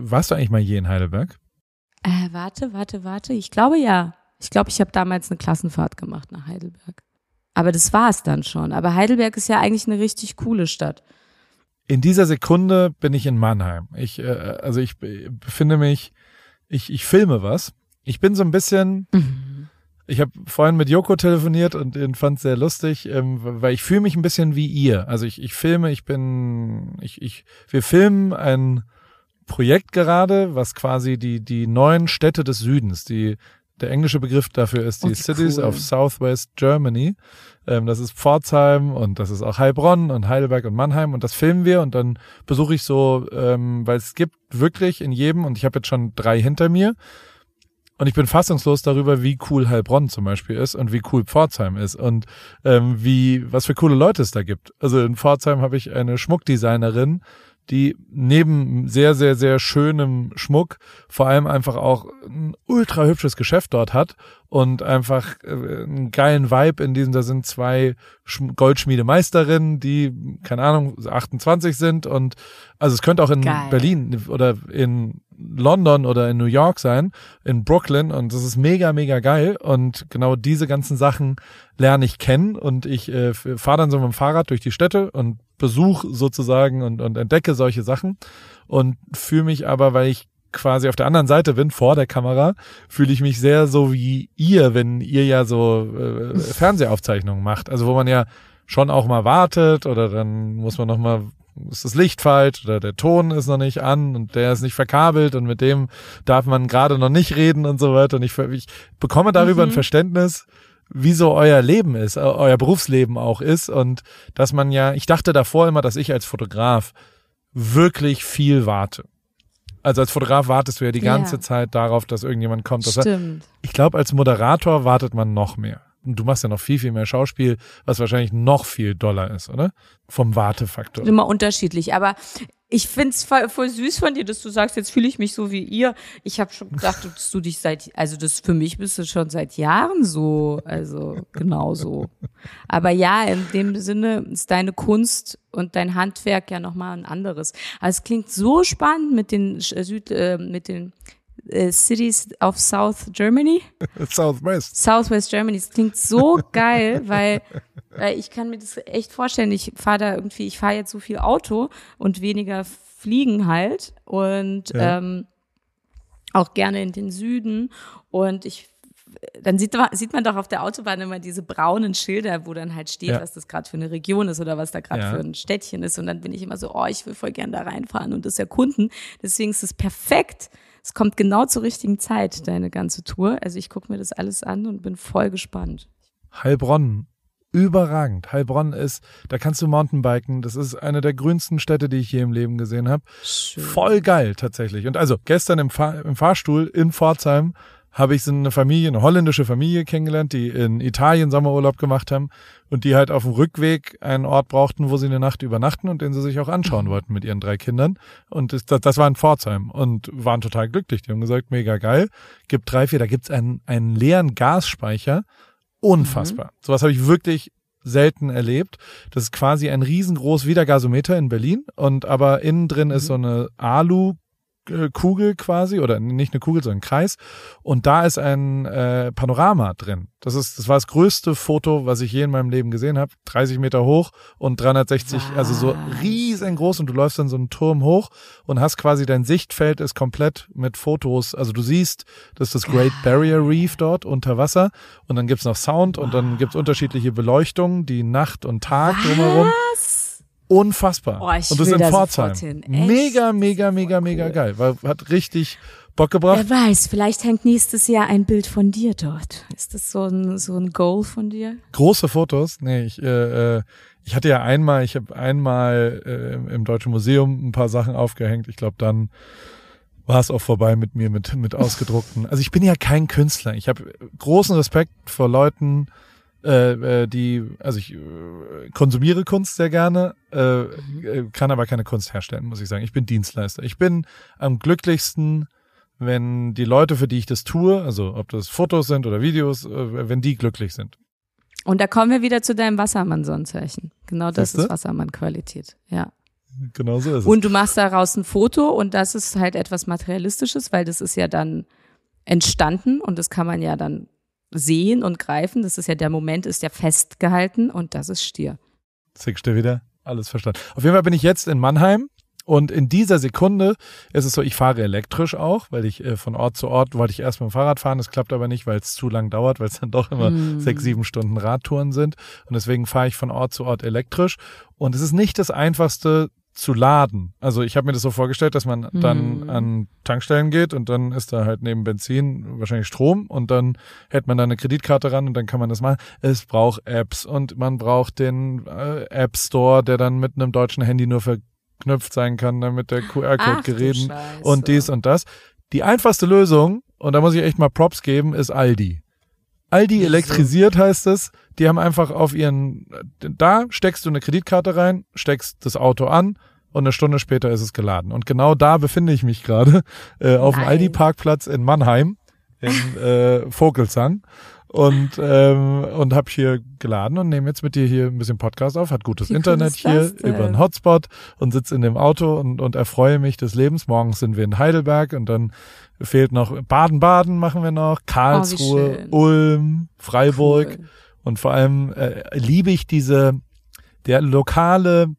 warst du eigentlich mal je in Heidelberg? Äh, warte, warte, warte. Ich glaube ja. Ich glaube, ich habe damals eine Klassenfahrt gemacht nach Heidelberg. Aber das war es dann schon. Aber Heidelberg ist ja eigentlich eine richtig coole Stadt. In dieser Sekunde bin ich in Mannheim. Ich, äh, also ich befinde mich, ich, ich filme was. Ich bin so ein bisschen, mhm. ich habe vorhin mit Joko telefoniert und ihn fand sehr lustig, ähm, weil ich fühle mich ein bisschen wie ihr. Also ich, ich filme, ich bin, ich, ich, wir filmen ein Projekt gerade, was quasi die, die neuen Städte des Südens, die der englische Begriff dafür ist die okay, Cities cool. of Southwest Germany. Ähm, das ist Pforzheim und das ist auch Heilbronn und Heidelberg und Mannheim und das filmen wir und dann besuche ich so, ähm, weil es gibt wirklich in jedem und ich habe jetzt schon drei hinter mir und ich bin fassungslos darüber, wie cool Heilbronn zum Beispiel ist und wie cool Pforzheim ist und ähm, wie was für coole Leute es da gibt. Also in Pforzheim habe ich eine Schmuckdesignerin, die neben sehr, sehr, sehr schönem Schmuck vor allem einfach auch ein ultra hübsches Geschäft dort hat und einfach äh, einen geilen Vibe in diesem, da sind zwei Goldschmiedemeisterinnen, die, keine Ahnung, 28 sind und also es könnte auch in Geil. Berlin oder in London oder in New York sein, in Brooklyn und das ist mega, mega geil und genau diese ganzen Sachen lerne ich kennen und ich äh, fahre dann so mit dem Fahrrad durch die Städte und besuche sozusagen und, und entdecke solche Sachen und fühle mich aber, weil ich quasi auf der anderen Seite bin, vor der Kamera, fühle ich mich sehr so wie ihr, wenn ihr ja so äh, Fernsehaufzeichnungen macht. Also wo man ja schon auch mal wartet oder dann muss man noch mal ist das Licht falsch oder der Ton ist noch nicht an und der ist nicht verkabelt und mit dem darf man gerade noch nicht reden und so weiter. Und ich, ich bekomme darüber mhm. ein Verständnis, wie so euer Leben ist, euer Berufsleben auch ist und dass man ja, ich dachte davor immer, dass ich als Fotograf wirklich viel warte. Also als Fotograf wartest du ja die ganze ja. Zeit darauf, dass irgendjemand kommt. Stimmt. ich glaube, als Moderator wartet man noch mehr. Und du machst ja noch viel, viel mehr Schauspiel, was wahrscheinlich noch viel doller ist, oder? Vom Wartefaktor. Immer unterschiedlich. Aber ich find's voll, voll süß von dir, dass du sagst, jetzt fühle ich mich so wie ihr. Ich habe schon gedacht, dass du dich seit, also das für mich bist du schon seit Jahren so, also genau so. Aber ja, in dem Sinne ist deine Kunst und dein Handwerk ja nochmal ein anderes. Aber es klingt so spannend mit den Süd, äh, mit den äh, Cities of South Germany. Southwest. Southwest Germany. Das klingt so geil, weil, weil ich kann mir das echt vorstellen. Ich fahre da irgendwie, ich fahre jetzt so viel Auto und weniger fliegen halt und ja. ähm, auch gerne in den Süden. Und ich dann sieht, sieht man doch auf der Autobahn immer diese braunen Schilder, wo dann halt steht, ja. was das gerade für eine Region ist oder was da gerade ja. für ein Städtchen ist. Und dann bin ich immer so, oh, ich will voll gern da reinfahren und das erkunden. Deswegen ist es perfekt, es kommt genau zur richtigen Zeit, deine ganze Tour. Also ich gucke mir das alles an und bin voll gespannt. Heilbronn. Überragend. Heilbronn ist, da kannst du Mountainbiken. Das ist eine der grünsten Städte, die ich je im Leben gesehen habe. Voll geil tatsächlich. Und also gestern im, Fahr im Fahrstuhl in Pforzheim habe ich so eine Familie, eine holländische Familie kennengelernt, die in Italien Sommerurlaub gemacht haben und die halt auf dem Rückweg einen Ort brauchten, wo sie eine Nacht übernachten und den sie sich auch anschauen wollten mit ihren drei Kindern. Und das, das war in Pforzheim und waren total glücklich. Die haben gesagt, mega geil. Gibt drei, vier, da gibt's einen, einen leeren Gasspeicher. Unfassbar. Mhm. Sowas habe ich wirklich selten erlebt. Das ist quasi ein riesengroß Wiedergasometer in Berlin und aber innen drin mhm. ist so eine Alu Kugel quasi oder nicht eine Kugel, sondern ein Kreis und da ist ein äh, Panorama drin. Das ist das war das größte Foto, was ich je in meinem Leben gesehen habe, 30 Meter hoch und 360, was? also so riesengroß und du läufst dann so einen Turm hoch und hast quasi dein Sichtfeld ist komplett mit Fotos, also du siehst, das ist das Great Barrier Reef dort unter Wasser und dann gibt's noch Sound und dann gibt's unterschiedliche Beleuchtungen, die Nacht und Tag was? drumherum. Unfassbar. Oh, ich und das will in Pforzheim. Mega, mega, mega, mega cool. geil. War, hat richtig Bock gebracht. Wer weiß, vielleicht hängt nächstes Jahr ein Bild von dir dort. Ist das so ein, so ein Goal von dir? Große Fotos? Nee, ich, äh, äh ich hatte ja einmal, ich habe einmal äh, im Deutschen Museum ein paar Sachen aufgehängt. Ich glaube, dann war es auch vorbei mit mir, mit, mit ausgedruckten. Also ich bin ja kein Künstler. Ich habe großen Respekt vor Leuten, äh, die, also ich äh, konsumiere Kunst sehr gerne, äh, mhm. kann aber keine Kunst herstellen, muss ich sagen. Ich bin Dienstleister. Ich bin am glücklichsten, wenn die Leute, für die ich das tue, also ob das Fotos sind oder Videos, äh, wenn die glücklich sind. Und da kommen wir wieder zu deinem Wassermann-Sonnenzeichen. Genau das Siehste? ist Wassermann-Qualität, ja. Genau so ist es. Und du machst daraus ein Foto und das ist halt etwas Materialistisches, weil das ist ja dann entstanden und das kann man ja dann sehen und greifen. Das ist ja der Moment, ist ja festgehalten und das ist Stier. Siehst du wieder? Alles verstanden. Auf jeden Fall bin ich jetzt in Mannheim und in dieser Sekunde ist es so, ich fahre elektrisch auch, weil ich äh, von Ort zu Ort wollte ich erst mit dem Fahrrad fahren. Das klappt aber nicht, weil es zu lang dauert, weil es dann doch immer mm. sechs, sieben Stunden Radtouren sind. Und deswegen fahre ich von Ort zu Ort elektrisch. Und es ist nicht das einfachste zu laden. Also ich habe mir das so vorgestellt, dass man dann mm. an Tankstellen geht und dann ist da halt neben Benzin wahrscheinlich Strom und dann hält man da eine Kreditkarte ran und dann kann man das machen. Es braucht Apps und man braucht den äh, App Store, der dann mit einem deutschen Handy nur ver verknüpft sein kann, damit der QR-Code geredet und dies und das. Die einfachste Lösung, und da muss ich echt mal Props geben, ist Aldi. Aldi elektrisiert heißt es. Die haben einfach auf ihren, da steckst du eine Kreditkarte rein, steckst das Auto an und eine Stunde später ist es geladen. Und genau da befinde ich mich gerade, äh, auf dem Aldi-Parkplatz in Mannheim, in äh, Vogelsang und ähm, und habe hier geladen und nehme jetzt mit dir hier ein bisschen Podcast auf, hat gutes Wie Internet hier über einen Hotspot und sitze in dem Auto und und erfreue mich des Lebens. Morgens sind wir in Heidelberg und dann fehlt noch Baden-Baden machen wir noch, Karlsruhe, oh, Ulm, Freiburg cool. und vor allem äh, liebe ich diese der lokale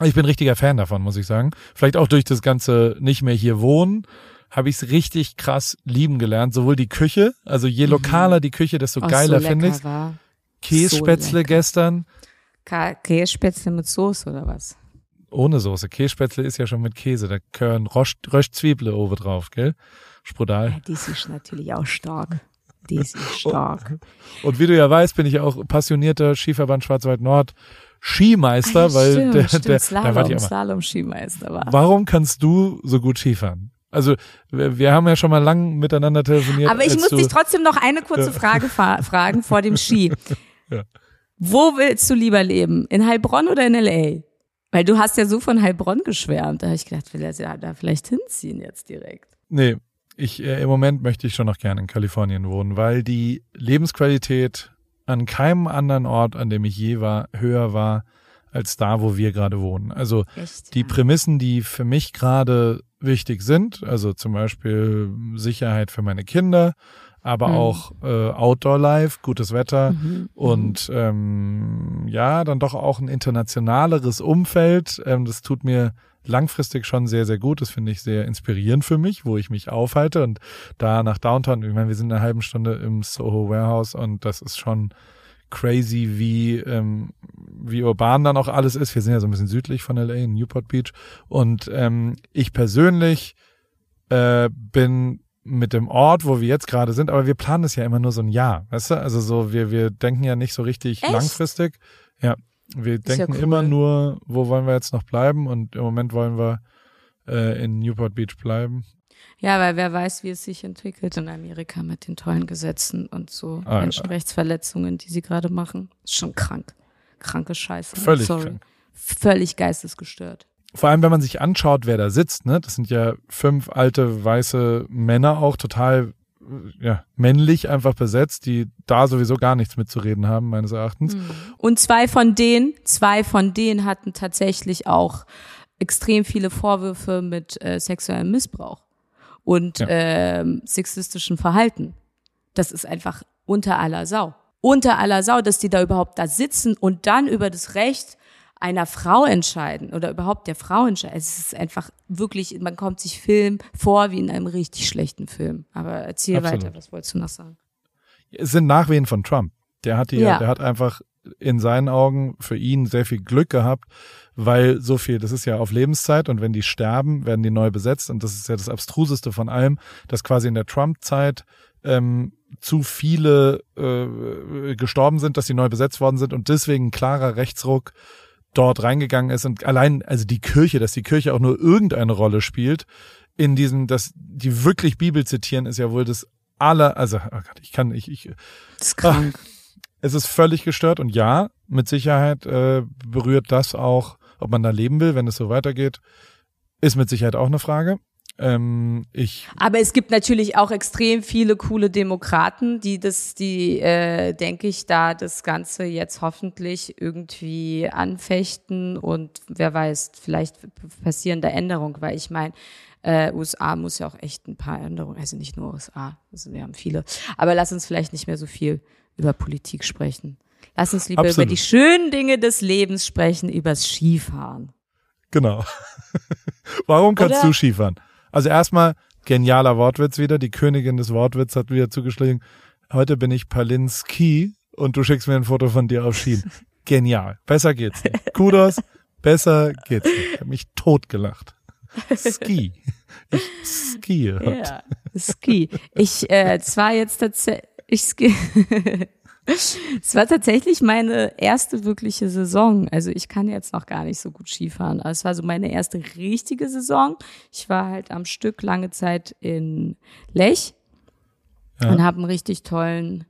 ich bin richtiger Fan davon, muss ich sagen. Vielleicht auch durch das ganze nicht mehr hier wohnen habe ich es richtig krass lieben gelernt. Sowohl die Küche, also je mhm. lokaler die Küche, desto oh, geiler so finde ich Kässpätzle so gestern. Kässpätzle mit Soße oder was? Ohne Soße. Kässpätzle ist ja schon mit Käse. Da gehören Röstzwiebel oben drauf, gell? Sprudal. Ja, die ist natürlich auch stark. Die ist stark. Und, und wie du ja weißt, bin ich auch passionierter Skiverband Schwarzwald Nord Skimeister, ah, weil stimmt, der, stimmt. der, Slalom, da war immer. Slalom Skimeister war. Warum kannst du so gut Skifahren? Also wir, wir, haben ja schon mal lang miteinander telefoniert. Aber ich muss dich trotzdem noch eine kurze Frage fragen vor dem Ski. ja. Wo willst du lieber leben? In Heilbronn oder in LA? Weil du hast ja so von Heilbronn geschwärmt. Da habe ich gedacht, will er ja da vielleicht hinziehen jetzt direkt. Nee, ich, äh, im Moment möchte ich schon noch gerne in Kalifornien wohnen, weil die Lebensqualität an keinem anderen Ort, an dem ich je war, höher war als da, wo wir gerade wohnen. Also Echt, die Prämissen, die für mich gerade wichtig sind, also zum Beispiel Sicherheit für meine Kinder, aber mhm. auch äh, Outdoor Life, gutes Wetter mhm. mhm. und ähm, ja, dann doch auch ein internationaleres Umfeld. Ähm, das tut mir langfristig schon sehr, sehr gut. Das finde ich sehr inspirierend für mich, wo ich mich aufhalte und da nach Downtown, ich meine, wir sind eine halbe Stunde im Soho Warehouse und das ist schon crazy, wie, ähm, wie urban dann auch alles ist. Wir sind ja so ein bisschen südlich von LA, in Newport Beach. Und ähm, ich persönlich äh, bin mit dem Ort, wo wir jetzt gerade sind, aber wir planen es ja immer nur so ein Jahr, weißt du? Also so, wir, wir denken ja nicht so richtig Echt? langfristig. Ja, wir denken ja cool. immer nur, wo wollen wir jetzt noch bleiben und im Moment wollen wir äh, in Newport Beach bleiben. Ja, weil wer weiß, wie es sich entwickelt in Amerika mit den tollen Gesetzen und so ah, Menschenrechtsverletzungen, die sie gerade machen. Ist schon krank. Kranke Scheiße. Völlig Sorry. krank. Völlig geistesgestört. Vor allem, wenn man sich anschaut, wer da sitzt, ne? Das sind ja fünf alte weiße Männer auch total ja, männlich einfach besetzt, die da sowieso gar nichts mitzureden haben, meines Erachtens. Mhm. Und zwei von denen, zwei von denen hatten tatsächlich auch extrem viele Vorwürfe mit äh, sexuellem Missbrauch und ja. ähm, sexistischen Verhalten. Das ist einfach unter aller Sau. Unter aller Sau, dass die da überhaupt da sitzen und dann über das Recht einer Frau entscheiden oder überhaupt der Frau entscheiden. Es ist einfach wirklich, man kommt sich Film vor wie in einem richtig schlechten Film. Aber erzähl Absolut. weiter, was wolltest du noch sagen? Es sind Nachwehen von Trump. Der hat die, ja. der hat einfach in seinen Augen für ihn sehr viel Glück gehabt, weil so viel, das ist ja auf Lebenszeit und wenn die sterben, werden die neu besetzt und das ist ja das Abstruseste von allem, dass quasi in der Trump-Zeit ähm, zu viele äh, gestorben sind, dass sie neu besetzt worden sind und deswegen klarer Rechtsruck dort reingegangen ist und allein, also die Kirche, dass die Kirche auch nur irgendeine Rolle spielt, in diesem, dass die wirklich Bibel zitieren, ist ja wohl das aller, also oh Gott, ich kann, ich, ich. Das ist krank. Ach, es ist völlig gestört und ja, mit Sicherheit äh, berührt das auch ob man da leben will, wenn es so weitergeht, ist mit Sicherheit auch eine Frage. Ähm, ich Aber es gibt natürlich auch extrem viele coole Demokraten, die das, die, äh, denke ich, da das Ganze jetzt hoffentlich irgendwie anfechten und wer weiß, vielleicht passieren da Änderungen, weil ich meine, Äh, USA muss ja auch echt ein paar Änderungen, also nicht nur USA, also wir haben viele. Aber lass uns vielleicht nicht mehr so viel über Politik sprechen. Lass uns lieber Absolut. über die schönen Dinge des Lebens sprechen, übers Skifahren. Genau. Warum kannst Oder? du Skifahren? Also erstmal genialer Wortwitz wieder. Die Königin des Wortwitz hat wieder zugeschlagen. Heute bin ich Palinski und du schickst mir ein Foto von dir auf Skien. Genial. Besser geht's nicht. Kudos. Besser geht's nicht. Ich habe mich totgelacht. Ski. Ich skier. heute. Ja, Ski. Ich, äh, es war jetzt tatsächlich, ich ski. Es war tatsächlich meine erste wirkliche Saison. Also ich kann jetzt noch gar nicht so gut Skifahren. Aber es war so meine erste richtige Saison. Ich war halt am Stück lange Zeit in Lech Ja. und habe einen richtig tollen,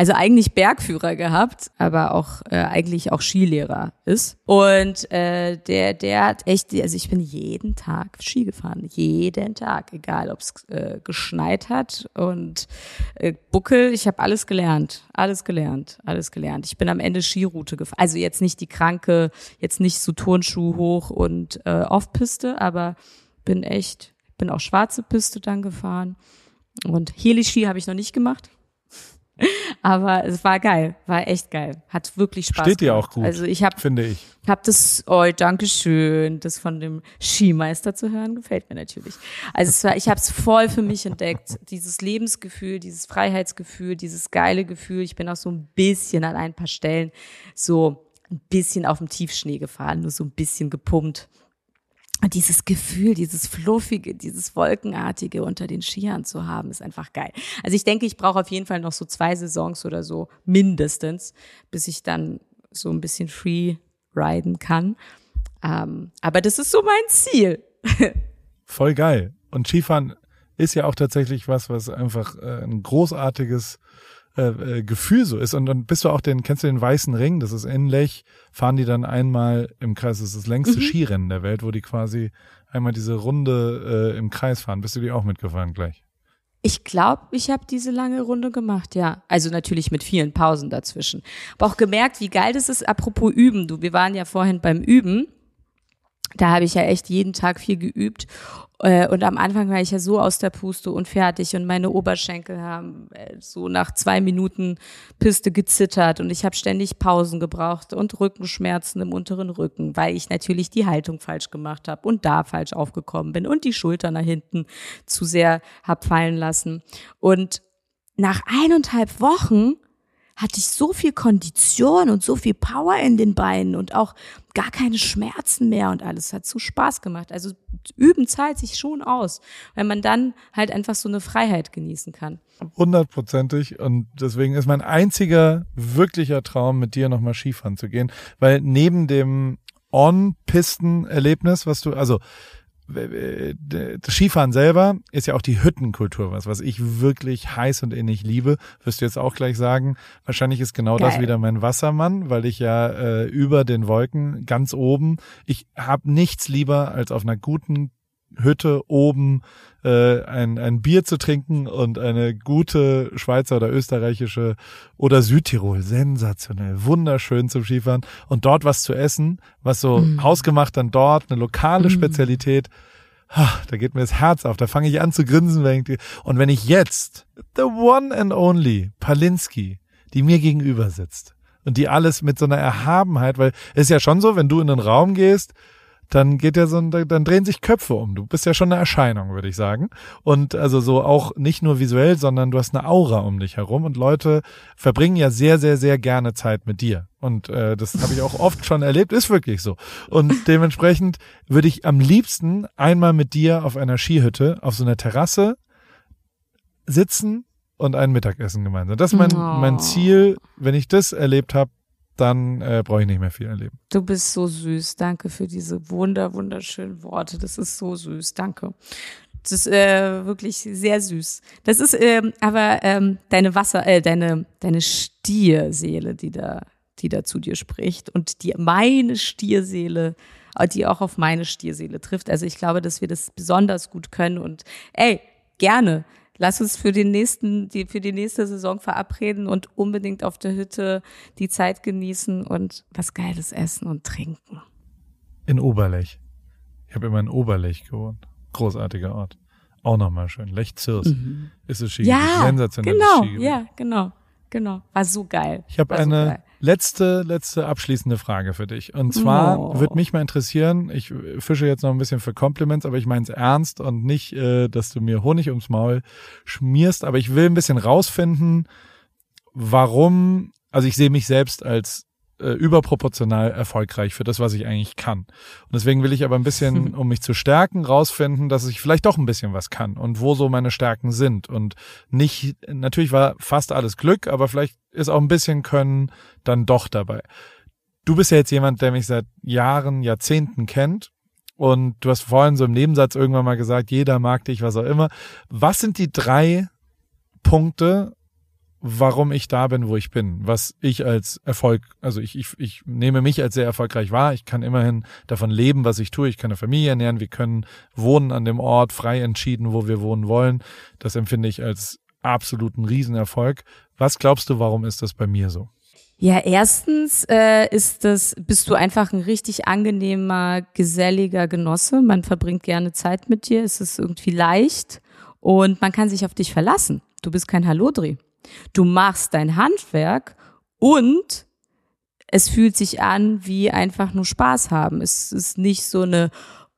also eigentlich Bergführer gehabt, aber auch äh, eigentlich auch Skilehrer ist. Und äh, der, der hat echt, also ich bin jeden Tag Ski gefahren, jeden Tag, egal ob es äh, geschneit hat und äh, Buckel. Ich habe alles gelernt, alles gelernt, alles gelernt. Ich bin am Ende Skiroute gefahren, also jetzt nicht die kranke, jetzt nicht so Turnschuh hoch und äh, Off-Piste, aber bin echt, bin auch schwarze Piste dann gefahren. Und Heli-Ski habe ich noch nicht gemacht. Aber es war geil, war echt geil. Hat wirklich Spaß Steht dir auch gut. Also ich habe Finde ich. hab das, oh, danke schön, das von dem Skimeister zu hören, gefällt mir natürlich. Also es war, ich habe es voll für mich entdeckt, dieses Lebensgefühl, dieses Freiheitsgefühl, dieses geile Gefühl. Ich bin auch so ein bisschen an ein paar Stellen so ein bisschen auf dem Tiefschnee gefahren, nur so ein bisschen gepumpt. Und dieses Gefühl, dieses Fluffige, dieses Wolkenartige unter den Skiern zu haben, ist einfach geil. Also ich denke, ich brauche auf jeden Fall noch so zwei Saisons oder so, mindestens, bis ich dann so ein bisschen free riden kann. Ähm, aber das ist so mein Ziel. Voll geil. Und Skifahren ist ja auch tatsächlich was, was einfach äh, ein großartiges äh, äh, Gefühl so ist. Und dann bist du auch den, kennst du den Weißen Ring? Das ist in Lech, fahren die dann einmal im Kreis. Das ist das längste Mhm. Skirennen der Welt, wo die quasi einmal diese Runde äh, im Kreis fahren. Bist du die auch mitgefahren gleich? Ich glaube, ich habe diese lange Runde gemacht, ja. Also natürlich mit vielen Pausen dazwischen. Aber auch gemerkt, wie geil das ist, apropos Üben. Du, wir waren ja vorhin beim Üben. Da habe ich ja echt jeden Tag viel geübt. Äh, Und am Anfang war ich ja so aus der Puste und fertig und meine Oberschenkel haben äh, so nach zwei Minuten Piste gezittert und ich habe ständig Pausen gebraucht und Rückenschmerzen im unteren Rücken, weil ich natürlich die Haltung falsch gemacht habe und da falsch aufgekommen bin und die Schultern nach hinten zu sehr hab fallen lassen. Und nach eineinhalb Wochen hatte ich so viel Kondition und so viel Power in den Beinen und auch gar keine Schmerzen mehr und alles hat so Spaß gemacht. Also üben zahlt sich schon aus, weil man dann halt einfach so eine Freiheit genießen kann. Hundertprozentig. Und deswegen ist mein einziger wirklicher Traum, mit dir nochmal Skifahren zu gehen. Weil neben dem On-Pisten-Erlebnis, was du, also das Skifahren selber ist ja auch die Hüttenkultur was, was ich wirklich heiß und innig liebe. Wirst du jetzt auch gleich sagen. Wahrscheinlich ist genau das Geil. wieder mein Wassermann, weil ich ja äh, über den Wolken ganz oben, ich habe nichts lieber als auf einer guten Hütte oben äh, ein, ein Bier zu trinken und eine gute Schweizer oder österreichische oder Südtirol, sensationell, wunderschön zum Skifahren und dort was zu essen, was so hausgemacht dann dort, eine lokale Spezialität. Ha, Da geht mir das Herz auf, da fange ich an zu grinsen. Wenn ich, und wenn ich jetzt, the one and only, Palinski, die mir gegenüber sitzt und die alles mit so einer Erhabenheit, weil es ist ja schon so, wenn du in den Raum gehst, dann geht ja so, ein- dann drehen sich Köpfe um. Du bist ja schon eine Erscheinung, würde ich sagen. Und also so auch nicht nur visuell, sondern du hast eine Aura um dich herum und Leute verbringen ja sehr, sehr, sehr gerne Zeit mit dir. Und äh, das habe ich auch oft schon erlebt, ist wirklich so. Und dementsprechend würde ich am liebsten einmal mit dir auf einer Skihütte, auf so einer Terrasse sitzen und ein Mittagessen gemeinsam. Das ist mein, Oh. mein Ziel. Wenn ich das erlebt habe, dann äh, brauche ich nicht mehr viel erleben. Du bist so süß. Danke für diese wunder, wunderschönen Worte. Das ist so süß. Danke. Das ist äh, wirklich sehr süß. Das ist ähm, aber ähm, deine Wasser, äh, deine deine Stierseele, die da, die da zu dir spricht und die meine Stierseele, äh, die auch auf meine Stierseele trifft. Also ich glaube, dass wir das besonders gut können und ey, gerne. Lass uns für den nächsten, die, für die nächste Saison verabreden und unbedingt auf der Hütte die Zeit genießen und was Geiles essen und trinken. In Oberlech. Ich habe immer in Oberlech gewohnt. Großartiger Ort. Auch nochmal schön. Lech Zürs Mhm. ist es Skigebiet. Ja, Sensationelles genau, ja, genau, genau. War so geil. Ich habe eine geil. Letzte, letzte abschließende Frage für dich. Und zwar Oh. würde mich mal interessieren, ich fische jetzt noch ein bisschen für Compliments, aber ich meine es ernst und nicht, äh, dass du mir Honig ums Maul schmierst, aber ich will ein bisschen rausfinden, warum, also ich sehe mich selbst als äh, überproportional erfolgreich für das, was ich eigentlich kann. Und deswegen will ich aber ein bisschen, um mich zu stärken, rausfinden, dass ich vielleicht doch ein bisschen was kann und wo so meine Stärken sind. Und nicht, natürlich war fast alles Glück, aber vielleicht ist auch ein bisschen Können dann doch dabei. Du bist ja jetzt jemand, der mich seit Jahren, Jahrzehnten kennt. Und du hast vorhin so im Nebensatz irgendwann mal gesagt, jeder mag dich, was auch immer. Was sind die drei Punkte, warum ich da bin, wo ich bin, was ich als Erfolg, also ich, ich, ich nehme mich als sehr erfolgreich wahr. Ich kann immerhin davon leben, was ich tue. Ich kann eine Familie ernähren. Wir können wohnen an dem Ort, frei entschieden, wo wir wohnen wollen. Das empfinde ich als absoluten Riesenerfolg. Was glaubst du, warum ist das bei mir so? Ja, erstens äh, ist das, bist du einfach ein richtig angenehmer, geselliger Genosse. Man verbringt gerne Zeit mit dir. Es ist irgendwie leicht und man kann sich auf dich verlassen. Du bist kein Hallodri. Du machst dein Handwerk und es fühlt sich an wie einfach nur Spaß haben. Es ist nicht so eine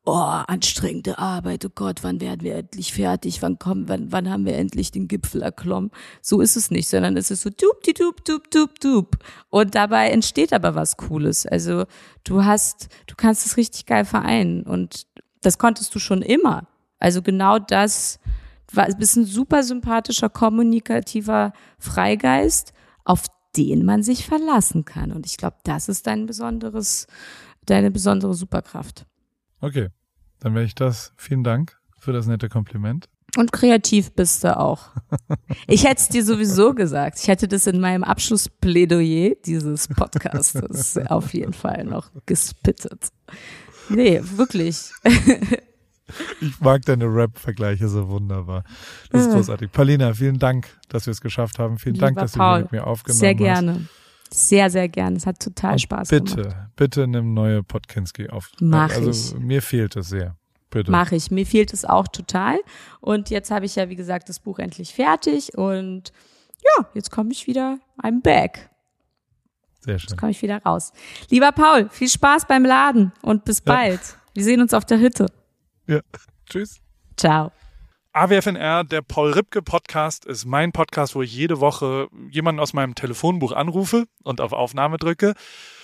oh, anstrengende Arbeit, oh Gott, wann werden wir endlich fertig, wann kommen, wann, wann haben wir endlich den Gipfel erklommen. So ist es nicht, sondern es ist so dup, die dup, dup, dup, dup. Und dabei entsteht aber was Cooles. Also du hast, du kannst es richtig geil vereinen und das konntest du schon immer. Also genau das, war, du bist ein super sympathischer, kommunikativer Freigeist, auf den man sich verlassen kann. Und ich glaube, das ist dein besonderes, deine besondere Superkraft. Okay, dann werde ich das. Vielen Dank für das nette Kompliment. Und kreativ bist du auch. Ich hätte es dir sowieso gesagt. Ich hätte das in meinem Abschlussplädoyer dieses Podcastes auf jeden Fall noch gespittet. Nee, wirklich. Ich mag deine Rap-Vergleiche so wunderbar. Das ist großartig. Paulina, vielen Dank, dass wir es geschafft haben. Vielen Dank, Lieber dass du Paul, hier mit mir aufgenommen Sehr hast. gerne. Sehr, sehr gerne. Es hat total Und Spaß bitte, gemacht. bitte nimm neue Podkinski auf. Mach also mir fehlt es sehr. Bitte. Mache ich. Mir fehlt es auch total. Und jetzt habe ich ja, wie gesagt, das Buch endlich fertig. Und ja, jetzt komme ich wieder, I'm back. Sehr schön. Jetzt komme ich wieder raus. Lieber Paul, viel Spaß beim Laden und bis Ja. bald. Wir sehen uns auf der Hütte. Ja. Tschüss. Ciao. AWFNR, der Paul Ripke Podcast, ist mein Podcast, wo ich jede Woche jemanden aus meinem Telefonbuch anrufe und auf Aufnahme drücke.